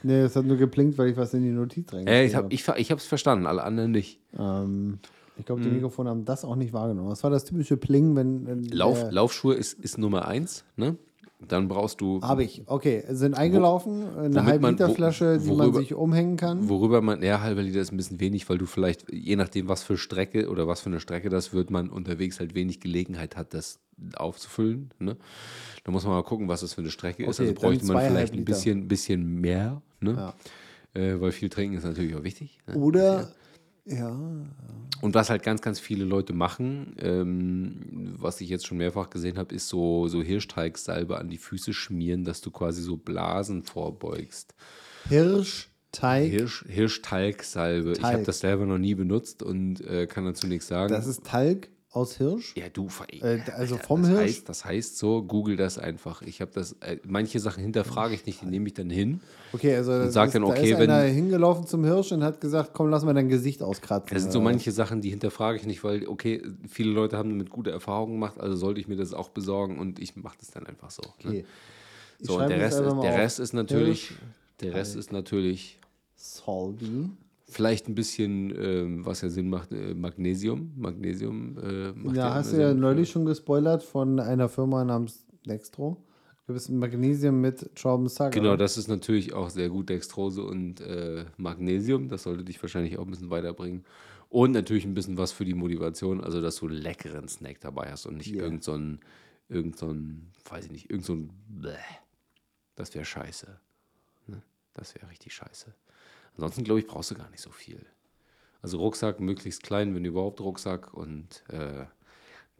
Nee, es hat nur geblinkt, weil ich was in die Notiz reingeschrieben Äh, ich habe ich, ich hab's verstanden, alle anderen nicht. Ähm, ich glaube, die Mhm. Mikrofone haben das auch nicht wahrgenommen. Das war das typische Pling, wenn. wenn Lauf, Laufschuhe ist, ist Nummer eins, ne? Dann brauchst du, Habe ich. Okay, sind eingelaufen. Eine womit halbe Liter wo- Flasche, die man worüber- sich umhängen kann. worüber man, ja, halber Liter ist ein bisschen wenig, weil du vielleicht, je nachdem, was für Strecke oder was für eine Strecke das wird, man unterwegs halt wenig Gelegenheit hat, das aufzufüllen. Ne? Da muss man mal gucken, was das für eine Strecke ist. Okay, Also bräuchte man vielleicht ein bisschen, bisschen mehr, ne? Ja. Äh, weil viel trinken ist natürlich auch wichtig. Ne? Oder. Ja. Und was halt ganz, ganz viele Leute machen, ähm, was ich jetzt schon mehrfach gesehen habe, ist so, so Hirschteigsalbe an die Füße schmieren, dass du quasi so Blasen vorbeugst. Hirschteig. Hirsch, Hirschtalgsalbe. Ich habe Talg. das selber noch nie benutzt und äh, kann dazu nichts sagen. Das ist Talg aus Hirsch. ja, du, Äh, also vom das Hirsch? Heißt, das heißt so, google das einfach. Ich habe das, äh, manche Sachen hinterfrage ich nicht, die nehme ich dann hin. Okay, also das sagt ist, dann, da okay, ist wenn- einer hingelaufen zum Hirsch und hat gesagt, komm, lass mal dein Gesicht auskratzen. Das sind so manche Sachen, die hinterfrage ich nicht, weil, okay, viele Leute haben damit gute Erfahrungen gemacht, also sollte ich mir das auch besorgen und ich mache das dann einfach so. Ne? Okay. Ich So, und der Rest, ist, der. Rest ist natürlich, Hirsch, der Rest ist natürlich Salvi. Vielleicht ein bisschen, ähm, was ja Sinn macht, äh, Magnesium. Magnesium äh, macht Ja, hast du ja neulich schon gespoilert von einer Firma namens Dextro. Du bist Magnesium mit Traubensack. Genau, das ist natürlich auch sehr gut, Dextrose und äh, Magnesium. Das sollte dich wahrscheinlich auch ein bisschen weiterbringen. Und natürlich ein bisschen was für die Motivation, also dass du einen leckeren Snack dabei hast und nicht Ja. irgend so ein, irgend so ein, weiß ich nicht, irgend so ein. Das wäre scheiße. Ne? Das wäre richtig scheiße. Ansonsten, glaube ich, brauchst du gar nicht so viel. Also Rucksack möglichst klein, wenn überhaupt Rucksack und äh,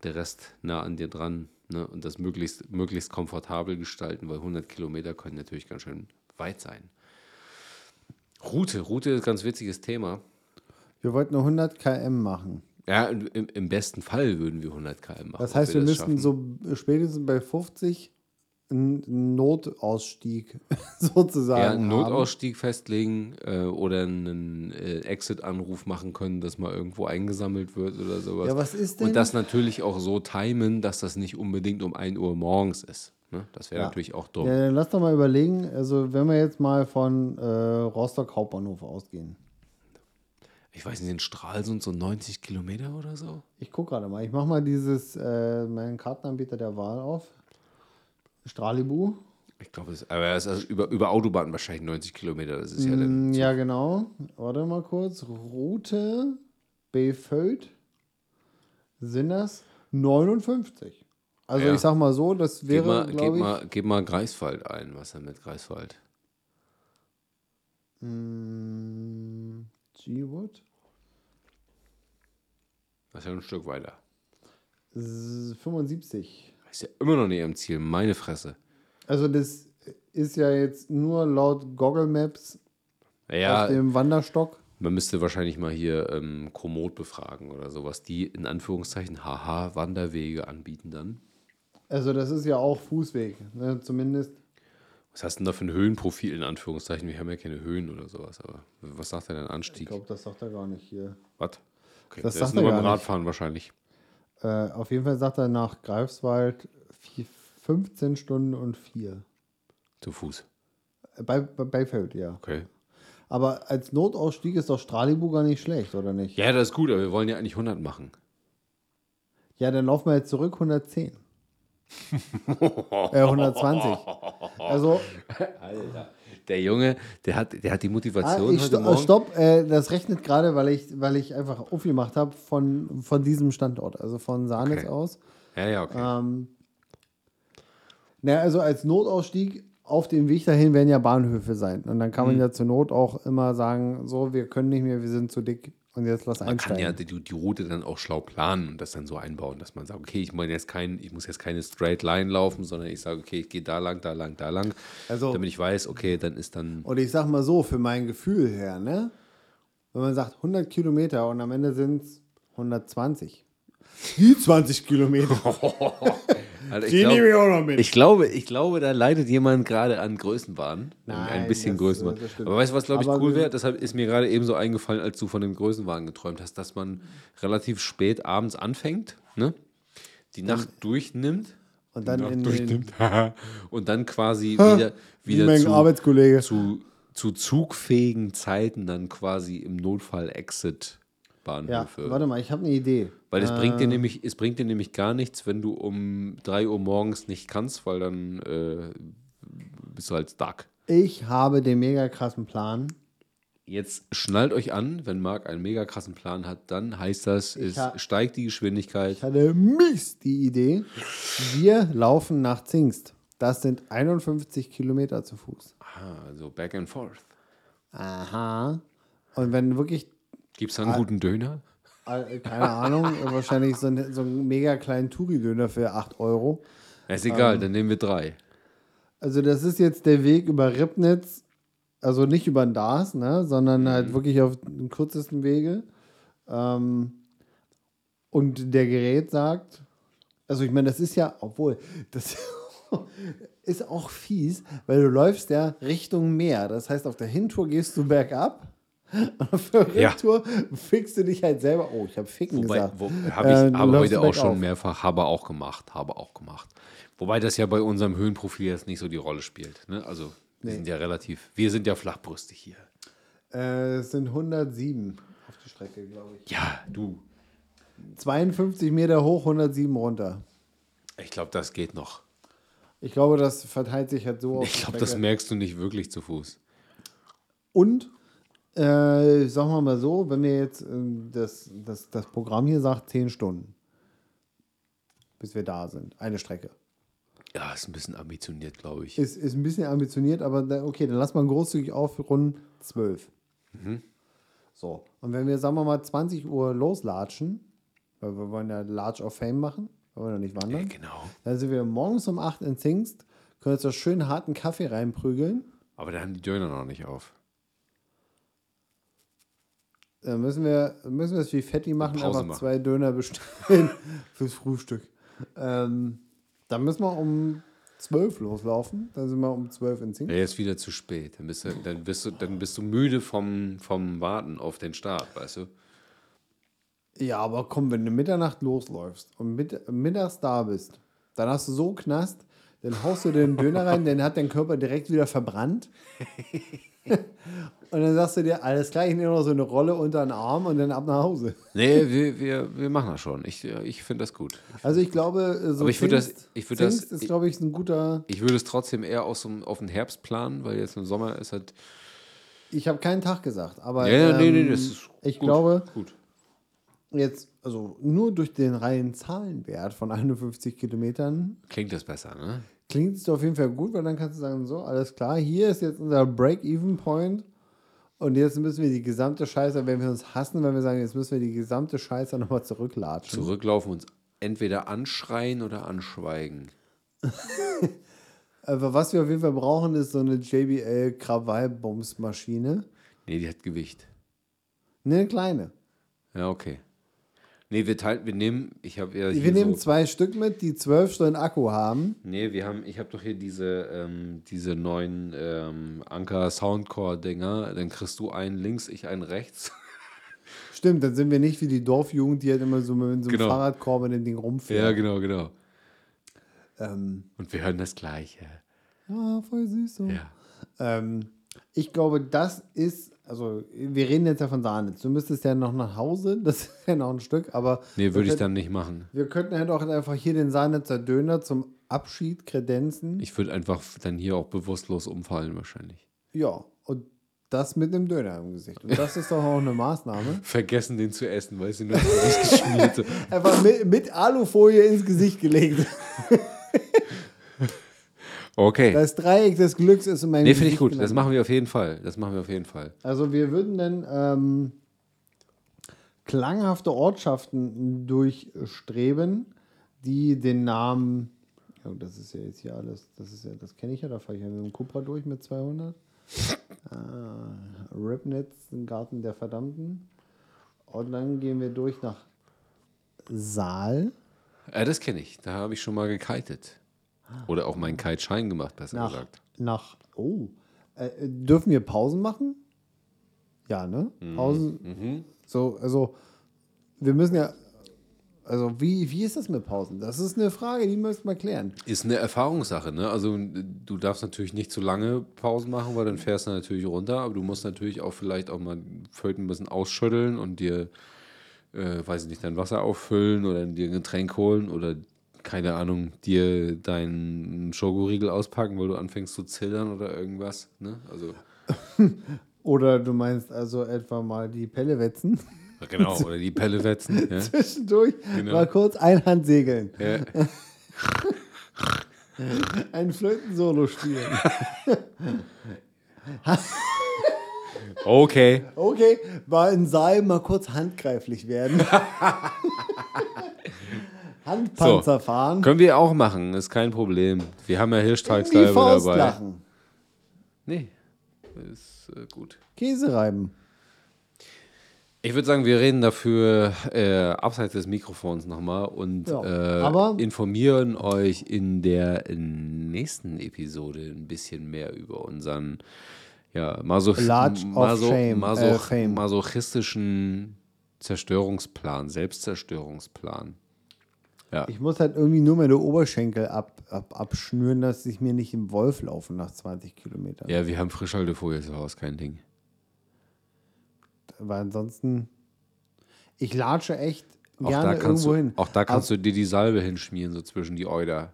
der Rest nah an dir dran. Ne? Und das möglichst, möglichst komfortabel gestalten, weil 100 Kilometer können natürlich ganz schön weit sein. Route, Route ist ein ganz witziges Thema. Wir wollten nur 100 km machen. Ja, im, im besten Fall würden wir 100 km machen. Das heißt, wir, das müssten so spätestens bei 50 einen Notausstieg sozusagen. ja, einen haben. Notausstieg festlegen äh, oder einen äh, Exit-Anruf machen können, dass mal irgendwo eingesammelt wird oder sowas. Ja, was ist denn? Und das natürlich auch so timen, dass das nicht unbedingt um 1 Uhr morgens ist. Ne? Das wäre Ja. natürlich auch dumm. Ja, dann lass doch mal überlegen, also wenn wir jetzt mal von äh, Rostock Hauptbahnhof ausgehen. Ich weiß nicht, in Stralsund so 90 Kilometer oder so? Ich gucke gerade mal, ich mache mal dieses, äh, meinen Kartenanbieter der Wahl auf. Stralibu. Ich glaube, es aber es ist also über, über Autobahn wahrscheinlich 90 Kilometer. Das ist ja dann. Mm, Ja, genau. Warte mal kurz. Route Beföld sind das 59. Also Ja. ich sag mal so, das Gib wäre, mal, gib, mal, gib mal Greifswald ein. Was denn mit Greifswald? mm, G-Wood. Das ist ja ein Stück weiter. S- 75. Ist ja immer noch nicht am Ziel. Meine Fresse. Also das ist ja jetzt nur laut Google Maps Naja, auf dem Wanderstock. man müsste wahrscheinlich mal hier ähm, Komoot befragen oder sowas, die in Anführungszeichen haha Wanderwege anbieten dann. Also das ist ja auch Fußweg, ne? zumindest. Was hast du denn da für ein Höhenprofil in Anführungszeichen? Wir haben ja keine Höhen oder sowas, aber was sagt denn ein Ich Anstieg? glaube, das sagt er gar nicht hier. Was? Okay, Das das, sagt ist nur er beim gar nicht. Radfahren wahrscheinlich. Äh, auf jeden Fall sagt er nach Greifswald vier- 15 Stunden und 4. Zu Fuß. Bei, bei Beifeld, ja. Okay. Aber als Notausstieg ist doch Stralibu gar nicht schlecht, oder nicht? Ja, das ist gut, aber wir wollen ja eigentlich 100 machen. Ja, dann laufen wir jetzt zurück 110. äh, 120. Also, Alter. Der Junge, der hat, der hat die ah, Motivation ich heute sto Morgen. stopp, äh, das rechnet gerade, weil ich, weil ich einfach aufgemacht habe von, von diesem Standort, also von Sahnitz Okay. aus. Ja, ja, okay. Ähm, na, also als Notausstieg auf dem Weg dahin werden ja Bahnhöfe sein. Und dann Mhm. kann man ja zur Not auch immer sagen, so, wir können nicht mehr, wir sind zu dick und jetzt lass Man kann einsteigen. ja die, die Route dann auch schlau planen und das dann so einbauen, dass man sagt, okay, ich, meine jetzt kein, ich muss jetzt keine Straight Line laufen, sondern ich sage, okay, ich gehe da lang, da lang, da lang, Also- damit ich weiß, okay, dann ist dann Und ich sag mal so, für mein Gefühl her, ne? Wenn man sagt 100 Kilometer und am Ende sind es 120. Die 20 Kilometer. Also ich, Die nehme ich auch noch mit. ich glaube, ich glaube, da leidet jemand gerade an Größenwahn. Nein, ein bisschen das, Größenwahn. äh, das stimmt. Aber weißt du, was glaube ich Aber cool wäre? Deshalb ist mir gerade eben so eingefallen, als du von dem Größenwahn geträumt hast, dass man relativ spät abends anfängt, ne? Die Nacht durchnimmt. Und dann in durchnimmt. und dann quasi wieder, wie wieder mein zu, Arbeitskollege. zu, zu zugfähigen Zeiten dann quasi im Notfall Exit Ja, Bahnhöfe. warte mal, ich habe eine Idee. Weil es bringt Äh. dir nämlich, es bringt dir nämlich gar nichts, wenn du um 3 Uhr morgens nicht kannst, weil dann äh, bist du halt stuck. Ich habe den mega krassen Plan. Jetzt schnallt euch an, wenn Marc einen mega krassen Plan hat, dann heißt das, es steigt die Geschwindigkeit. Ich hatte mies die Idee. Wir laufen nach Zingst. Das sind 51 Kilometer zu Fuß. Ah, also back and forth. Aha. Und wenn wirklich, Gibt es da Ah. einen guten Döner? äh, keine Ahnung, wahrscheinlich so, ein- so einen mega kleinen Touri-Döner für 8 Euro. Ist Ähm. egal, dann nehmen wir drei. Also das ist jetzt der Weg über Ribnitz, also nicht über den Dars, ne, sondern halt wirklich auf den kürzesten Wege. Ähm, und der Gerät sagt, also ich meine, das ist ja, obwohl, das ist auch fies, weil du läufst ja Richtung Meer. Das heißt, auf der Hintour gehst du bergab. Und auf der Ja. Fickst du dich halt selber. Oh, ich habe Ficken Wobei, gesagt. wo, habe ich Äh, aber heute auch schon mehrfach, habe auch gemacht, habe auch gemacht. Wobei das ja bei unserem Höhenprofil jetzt nicht so die Rolle spielt. Ne? Also wir sind ja relativ, wir sind ja flachbrüstig hier. Äh, es sind 107 auf die Strecke, glaube ich. Ja, du. 52 Meter hoch, 107 runter. Ich glaube, das geht noch. Ich glaube, das verteilt sich halt so auf Ich glaube, das merkst du nicht wirklich zu Fuß. Und, äh, sagen wir mal so, wenn wir jetzt, äh, das, das, das Programm hier sagt 10 Stunden, bis wir da sind. Eine Strecke. Ja, ist ein bisschen ambitioniert, glaube ich. Ist, ist ein bisschen ambitioniert, aber da, okay, dann lass mal großzügig aufrunden, 12. So, und wenn wir, sagen wir mal, 20 Uhr loslatschen, weil wir wollen ja Large of Fame machen, weil wir noch nicht wandern, Genau. dann sind wir morgens um 8 in Zingst, können uns da schön harten Kaffee reinprügeln. Aber da haben die Döner noch nicht auf. Dann müssen wir, müssen wir es wie Fetti machen, Pause einfach machen. zwei Döner bestellen fürs Frühstück. Ähm, dann müssen wir um 12 loslaufen, dann sind wir um 12 in Zingst. Ja, jetzt wieder zu spät. Dann bist du, dann bist du, dann bist du müde vom, vom Warten auf den Start, weißt du? Ja, aber komm, wenn du Mitternacht losläufst und mit, mittags da bist, dann hast du so Knast, dann haust du den Döner rein, dann hat dein Körper direkt wieder verbrannt. und dann sagst du dir, alles klar, ich nehme noch so eine Rolle unter den Arm und dann ab nach Hause. Nee, wir, wir, wir machen das schon. Ich, ich finde das gut. Also ich glaube, so Aber ich würd das- Zingst- ich würd das- Zingst ist, glaube ich, ein guter. Ich würde es trotzdem eher aus dem, auf den Herbst planen, weil jetzt im Sommer ist halt. Ich habe keinen Tag gesagt, aber Ja, ja, nee, nee, ähm, das ist ich gut, glaube, Gut. jetzt, also nur durch den reinen Zahlenwert von 51 Kilometern Klingt das besser, ne? klingt es auf jeden Fall gut, weil dann kannst du sagen, so, alles klar, hier ist jetzt unser Break-Even-Point und jetzt müssen wir die gesamte Scheiße, wenn wir uns hassen, wenn wir sagen, jetzt müssen wir die gesamte Scheiße nochmal zurücklatschen. Zurücklaufen und entweder anschreien oder anschweigen. Aber was wir auf jeden Fall brauchen, ist so eine JBL Krawall-Bums-Maschine. Nee, die hat Gewicht. Ne, eine kleine. Ja, okay. Nee, wir teilen, wir nehmen, ich habe ja Wir nehmen so, zwei Stück mit, die zwölf Stunden Akku haben. Nee, wir haben, ich habe doch hier diese, ähm, diese neuen ähm, Anker Soundcore-Dinger. Dann kriegst du einen links, ich einen rechts. Stimmt, dann sind wir nicht wie die Dorfjugend, die halt immer so mit so einem Genau. Fahrradkorb mit dem Ding ja, rumfährt. genau, genau. Und wir hören das Gleiche. Ja, voll süß so. Ja. Ähm, ich glaube, das ist, also wir reden jetzt ja von Sahnitz. Du müsstest ja noch nach Hause, das ist ja noch ein Stück, aber Nee, würde ich könnten- dann nicht machen. Wir könnten halt auch einfach hier den Sahnitzer Döner zum Abschied kredenzen. Ich würde einfach dann hier auch bewusstlos umfallen wahrscheinlich. ja, und das mit einem Döner im Gesicht. Und das ist doch auch eine Maßnahme. Vergessen, den zu essen, weil sie nur nicht geschmiert sind. Einfach mit, mit Alufolie ins Gesicht gelegt. Okay. Das Dreieck des Glücks ist in meinem nee, finde ich gut. Das gelandet. machen wir auf jeden Fall. Das machen wir auf jeden Fall. Also wir würden dann ähm, klanghafte Ortschaften durchstreben, die den Namen, ja, das ist ja jetzt hier alles, das ist ja, das kenne ich ja, da fahre ich ja mit dem Cupra durch mit 200. ah, Ribnitz, den Garten der Verdammten. Und dann gehen wir durch nach Saal, Äh, das kenne ich. Da habe ich schon mal gekitet. Oder auch meinen Kiteschein gemacht, besser nach, gesagt. nach oh, äh, dürfen wir Pausen machen? Ja, ne? Mhm. Pausen. So, also wir müssen ja, also wie, wie ist das mit Pausen? Das ist eine Frage, die müssten wir klären. Ist eine Erfahrungssache, ne? Also du darfst natürlich nicht zu lange Pausen machen, weil dann fährst du natürlich runter, aber du musst natürlich auch vielleicht auch mal Föten ein bisschen ausschütteln und dir, äh, weiß ich nicht, dein Wasser auffüllen oder dir ein Getränk holen oder keine Ahnung, dir deinen Schokoriegel auspacken, weil du anfängst zu zildern oder irgendwas, ne? Also Oder du meinst also etwa mal die Pelle wetzen, genau, oder die Pelle wetzen, ja? zwischendurch Genau. mal kurz Einhand segeln, ja. ein Flöten-Solo spielen. Okay. Okay, mal in Saal mal kurz handgreiflich werden. Handpanzer fahren. Können wir auch machen, ist kein Problem. Wir haben ja Faust dabei. lachen. Nee, ist äh, gut. Käse reiben. Ich würde sagen, wir reden dafür äh, abseits des Mikrofons nochmal und Ja, äh, informieren euch in der nächsten Episode ein bisschen mehr über unseren ja, Masoch of Shame, Masoch äh, Fame. masochistischen Zerstörungsplan, Selbstzerstörungsplan. Ja, Ich muss halt irgendwie nur meine Oberschenkel ab, ab, abschnüren, dass ich mir nicht im Wolf laufe nach 20 Kilometern. ja wir haben Frischhaltefolie zu Hause, kein Ding. Weil ansonsten, ich latsche echt Auch gerne irgendwo du, hin. auch da kannst du dir die Salbe hinschmieren, so zwischen die Euder.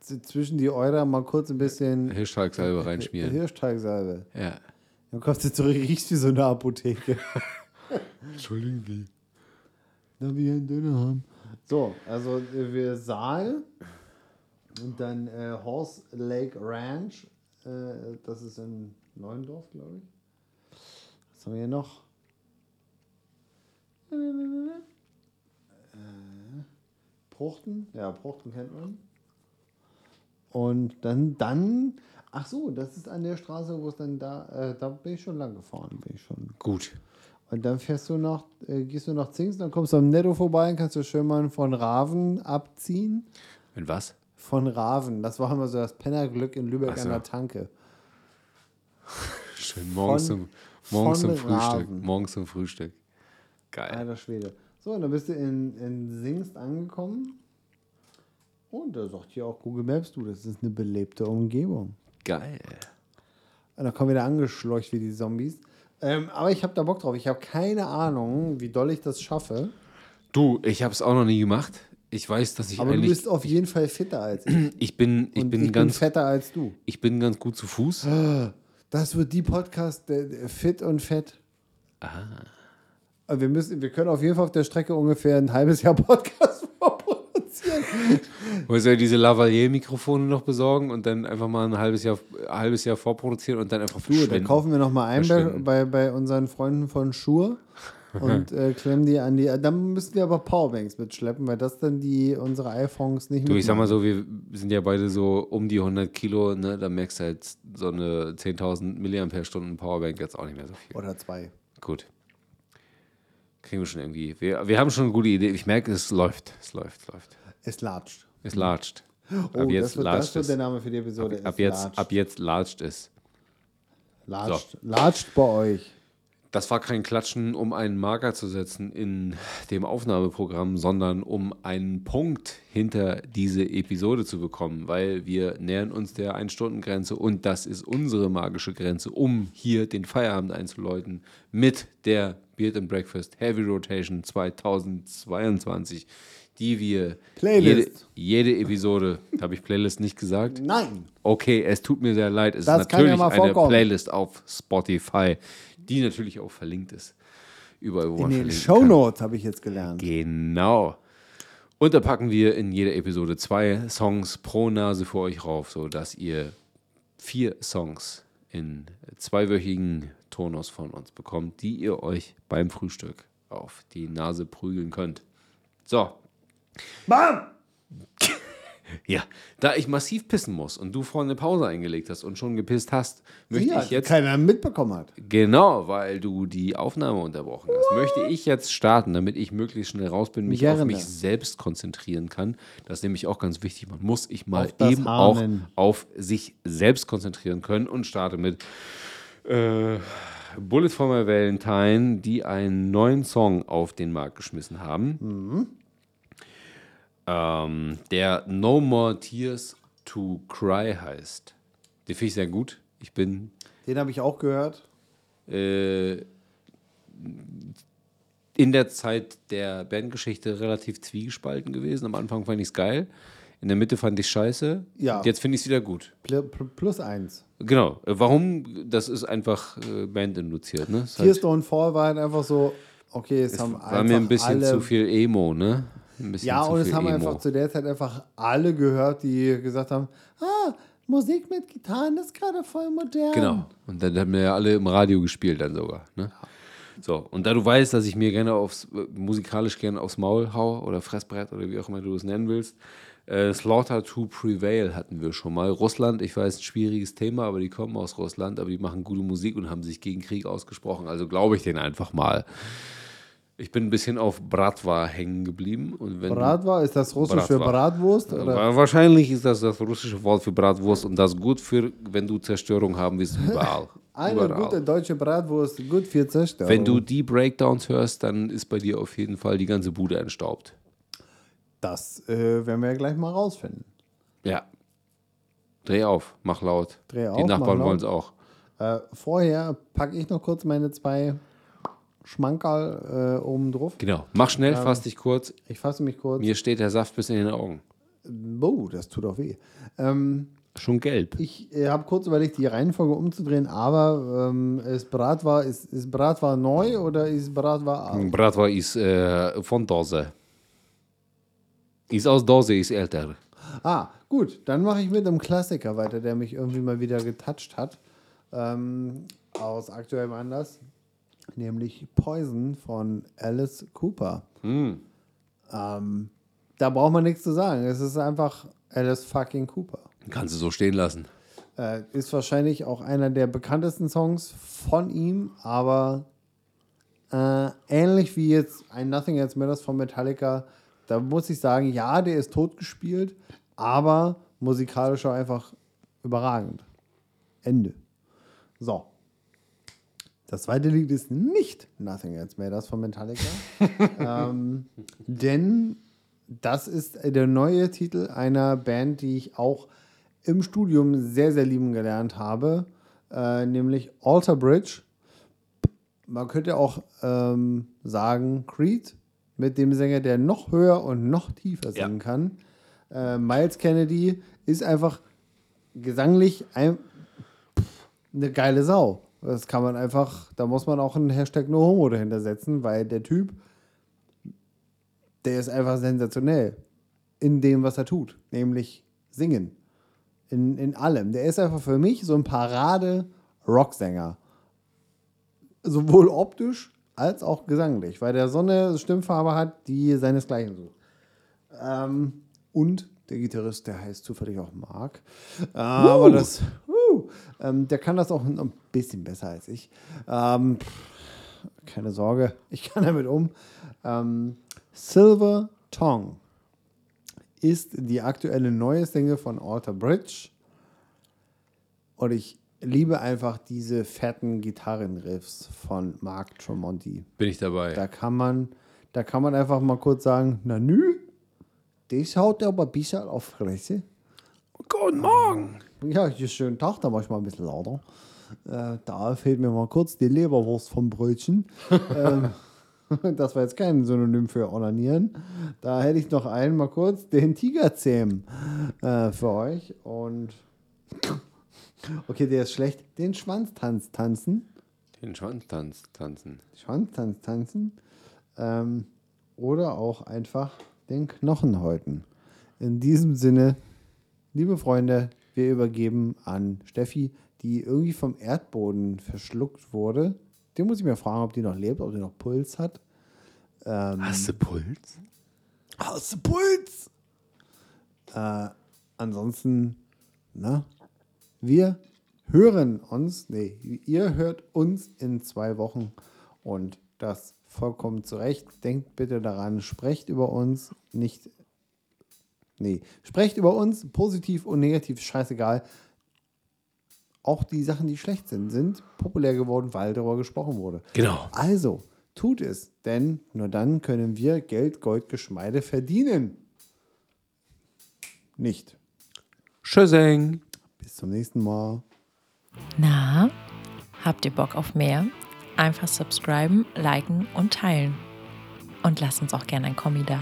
Zwischen die Eurer mal kurz ein bisschen Hirschteigsalbe reinschmieren. Hirschteigsalbe. Ja. Dann kommst du zurück, riechst wie so eine Apotheke. Entschuldigen Sie. Da wir einen Döner haben. So, also äh, wir Saal und dann äh, Horse Lake Ranch. Äh, das ist in Neuendorf, glaube ich. Was haben wir hier noch? Äh, Pruchten, ja, Pruchten kennt man. Und dann, dann, ach so, das ist an der Straße, wo es dann da, äh, da bin ich schon lang gefahren, bin ich schon. Gut. Und dann fährst du noch, äh, gehst du nach Zings, dann kommst du am Netto vorbei und kannst du schön mal von Raven abziehen. Und was? Von Raven. Das war immer so das Pennerglück in Lübeck so. an der Tanke. Schön morgens, Von- zum, morgens zum Frühstück. Raven. Morgens zum Frühstück. Geil. Alter Schwede. So, und dann bist du in, in Singst angekommen. Und da sagt hier auch Google Maps, du, das ist eine belebte Umgebung. Geil. Und dann kommen wir da angeschleucht wie die Zombies. Ähm, aber ich habe da Bock drauf. Ich habe keine Ahnung, wie doll ich das schaffe. Du, ich habe es auch noch nie gemacht. Ich weiß, dass ich Aber du bist auf jeden Fall fitter als ich. ich bin, ich Und bin ich ganz, bin fetter als du. ich bin ganz gut zu Fuß. Das wird die Podcast der, der Fit und Fett. Ah. Wir, müssen, wir können auf jeden Fall auf der Strecke ungefähr ein halbes Jahr Podcast Wollen wir diese Lavalier-Mikrofone noch besorgen und dann einfach mal ein halbes Jahr, ein halbes Jahr vorproduzieren und dann einfach Du, da verschwinden? kaufen wir noch mal ein bei, bei, bei unseren Freunden von Schur und äh, klemmen die an die. Dann müssen wir aber Powerbanks mitschleppen, weil das dann die unsere iPhones nicht Du, ich sag mal so, wir sind ja beide so um die 100 Kilo, ne? Da merkst du halt so eine 10.000 Milliampere-Stunden Powerbank jetzt auch nicht mehr so viel. Oder zwei. Gut. Kriegen wir schon irgendwie. Wir, wir haben schon eine gute Idee. Ich merke, es läuft. Es läuft, es läuft. Es latscht. Es latscht. Oh, ab jetzt das, wird, das der Name für die Episode. Ab Es jetzt, latscht. ab jetzt latscht es. latscht. latscht bei euch. Das war kein Klatschen, um einen Marker zu setzen in dem Aufnahmeprogramm, sondern um einen Punkt hinter diese Episode zu bekommen, weil wir nähern uns der Ein-Stunden-Grenze und das ist unsere magische Grenze, um hier den Feierabend einzuläuten mit der Beard and Breakfast Heavy Rotation 2022, die wir Playlist. Jede, jede Episode, habe ich Playlist nicht gesagt? Nein. Okay, es tut mir sehr leid. Es Das ist kann ja natürlich mal eine. Playlist auf Spotify, die natürlich auch verlinkt ist. Überall, wo In man den Show. Notes habe ich jetzt gelernt. Genau. Und da packen wir in jeder Episode zwei Songs pro Nase für euch rauf, sodass ihr vier Songs in zweiwöchigen Turnus von uns bekommt, die ihr euch beim Frühstück auf die Nase prügeln könnt. So, Bam! ja, da ich massiv pissen muss und du vorhin eine Pause eingelegt hast und schon gepisst hast, möchte Ja, ich jetzt keiner mitbekommen hat. Genau, weil du die Aufnahme unterbrochen hast. Möchte ich jetzt starten, damit ich möglichst schnell raus bin, mich auf Gerne. mich selbst konzentrieren kann. Das ist nämlich auch ganz wichtig. Man muss sich mal Auf eben auch Ahnen. auf sich selbst konzentrieren können und starte mit äh, Bullet for My Valentine, die einen neuen Song auf den Markt geschmissen haben. Mhm. Ähm, der No More Tears to Cry heißt. Den finde ich sehr gut. Ich bin Den habe ich auch gehört. äh, in der Zeit der Bandgeschichte relativ zwiegespalten gewesen. Am Anfang fand ich es geil. In der Mitte fand ich scheiße. Ja. Jetzt finde ich es wieder gut. Pl pl plus eins. Genau. Äh, Warum? Das ist einfach äh, bandinduziert. Ne? Es Tears Don't Fall war halt einfach so, okay, es, haben war mir ein einfach bisschen alle, zu viel Emo, ne? Ein bisschen Ja, und es viel haben Emo. einfach zu der Zeit einfach alle gehört, die gesagt haben, ah, Musik mit Gitarren ist gerade voll modern. Genau. Und dann haben wir ja alle im Radio gespielt dann sogar. Ne? So, und da du weißt, dass ich mir gerne aufs, äh, musikalisch gerne aufs Maul hau oder Fressbrett oder wie auch immer du es nennen willst, äh, Slaughter to Prevail hatten wir schon mal. Russland, ich weiß, ein schwieriges Thema, aber die kommen aus Russland, aber die machen gute Musik und haben sich gegen Krieg ausgesprochen. Also glaube ich denen einfach mal. Ich bin ein bisschen auf Bratwa hängen geblieben. Und wenn Bratwa, ist das russisch für. Bratwurst? Oder? Wa- Wahrscheinlich ist das das russische Wort für Bratwurst und das gut für, wenn du Zerstörung haben willst, überall. Eine überall. gute deutsche Bratwurst, gut für Zerstörung. Wenn du die Breakdowns hörst, dann ist bei dir auf jeden Fall die ganze Bude entstaubt. Das äh, werden wir ja gleich mal rausfinden. Ja. Dreh auf, mach laut. Dreh die auf, mach Nachbarn wollen es auch. Äh, vorher packe ich noch kurz meine zwei Schmankerl äh, oben drauf. Genau. Mach schnell, fass dich kurz. Ich fasse mich kurz. Mir steht der Saft bis in den Augen. Oh, das tut auch weh. Ähm, Schon gelb. ich äh, habe kurz überlegt, die Reihenfolge umzudrehen, aber ähm, ist Bratwa, ist, ist Bratwa neu oder ist Bratwa alt? Bratwa ist äh, von Dose. Ist aus Dose, ist älter. Ah, gut, dann mache ich mit einem Klassiker weiter, der mich irgendwie mal wieder getoucht hat. Ähm, aus aktuellem Anlass. Nämlich Poison von Alice Cooper. Ähm, da braucht man nichts zu sagen. Es ist einfach Alice fucking Cooper. Kannst du so stehen lassen. Äh, ist wahrscheinlich auch einer der bekanntesten Songs von ihm, aber äh, ähnlich wie jetzt ein Nothing Else Matters von Metallica, da muss ich sagen, ja, der ist totgespielt, aber musikalisch auch einfach überragend. Ende. So. Das zweite Lied ist nicht Nothing Else Matters von Metallica, ähm, denn das ist der neue Titel einer Band, die ich auch im Studium sehr, sehr lieben gelernt habe, äh, nämlich Alter Bridge. Man könnte auch ähm, sagen Creed mit dem Sänger, der noch höher und noch tiefer singen Ja. kann. Äh, Miles Kennedy ist einfach gesanglich ein, eine geile Sau. Das kann man einfach, da muss man auch einen Hashtag No Homo dahinter setzen, weil der Typ, der ist einfach sensationell in dem, was er tut, nämlich singen. In, in allem. Der ist einfach für mich so ein Parade-Rocksänger. Sowohl optisch als auch gesanglich, weil der so eine Stimmfarbe hat, die seinesgleichen sucht. Ähm, und der Gitarrist, der heißt zufällig auch Mark. Äh, Aber das, ähm, der kann das auch ein bisschen besser als ich. Ähm, keine Sorge, ich kann damit um. Ähm, Silver Tongue ist die aktuelle neue Single von Alter Bridge. Und ich liebe einfach diese fetten Gitarrenriffs von Mark Tremonti. Bin ich dabei. Da kann man, da kann man einfach mal kurz sagen, na nü, das haut aber bisschen auf Fresse. Guten Morgen. Ja, hier schönen Tag, da mach ich mal ein bisschen lauter. Äh, da fehlt mir mal kurz die Leberwurst vom Brötchen. ähm, das war jetzt kein Synonym für Onanieren. Da hätte ich noch einen mal kurz den Tigerzähm äh, für euch. Und okay, der ist schlecht. Den Schwanztanz tanzen. Den Schwanztanz tanzen. Schwanztanz tanzen. Ähm, oder auch einfach den Knochen häuten. In diesem Sinne, liebe Freunde, wir übergeben an Steffi, die irgendwie vom Erdboden verschluckt wurde. Den muss ich mir fragen, ob die noch lebt, ob die noch Puls hat. Hast du Puls? Hast du Puls? Äh, ansonsten, na, wir hören uns, nee, ihr hört uns in zwei Wochen und das vollkommen zu Recht. Denkt bitte daran, sprecht über uns, nicht, nee, sprecht über uns, positiv und negativ, scheißegal. Auch die Sachen, die schlecht sind, sind populär geworden, weil darüber gesprochen wurde. Genau. Also, tut es, denn nur dann können wir Geld, Gold, Geschmeide verdienen. Nicht. Tschüssing. Bis zum nächsten Mal. Na, habt ihr Bock auf mehr? Einfach subscriben, liken und teilen. Und lasst uns auch gerne ein Kommi da.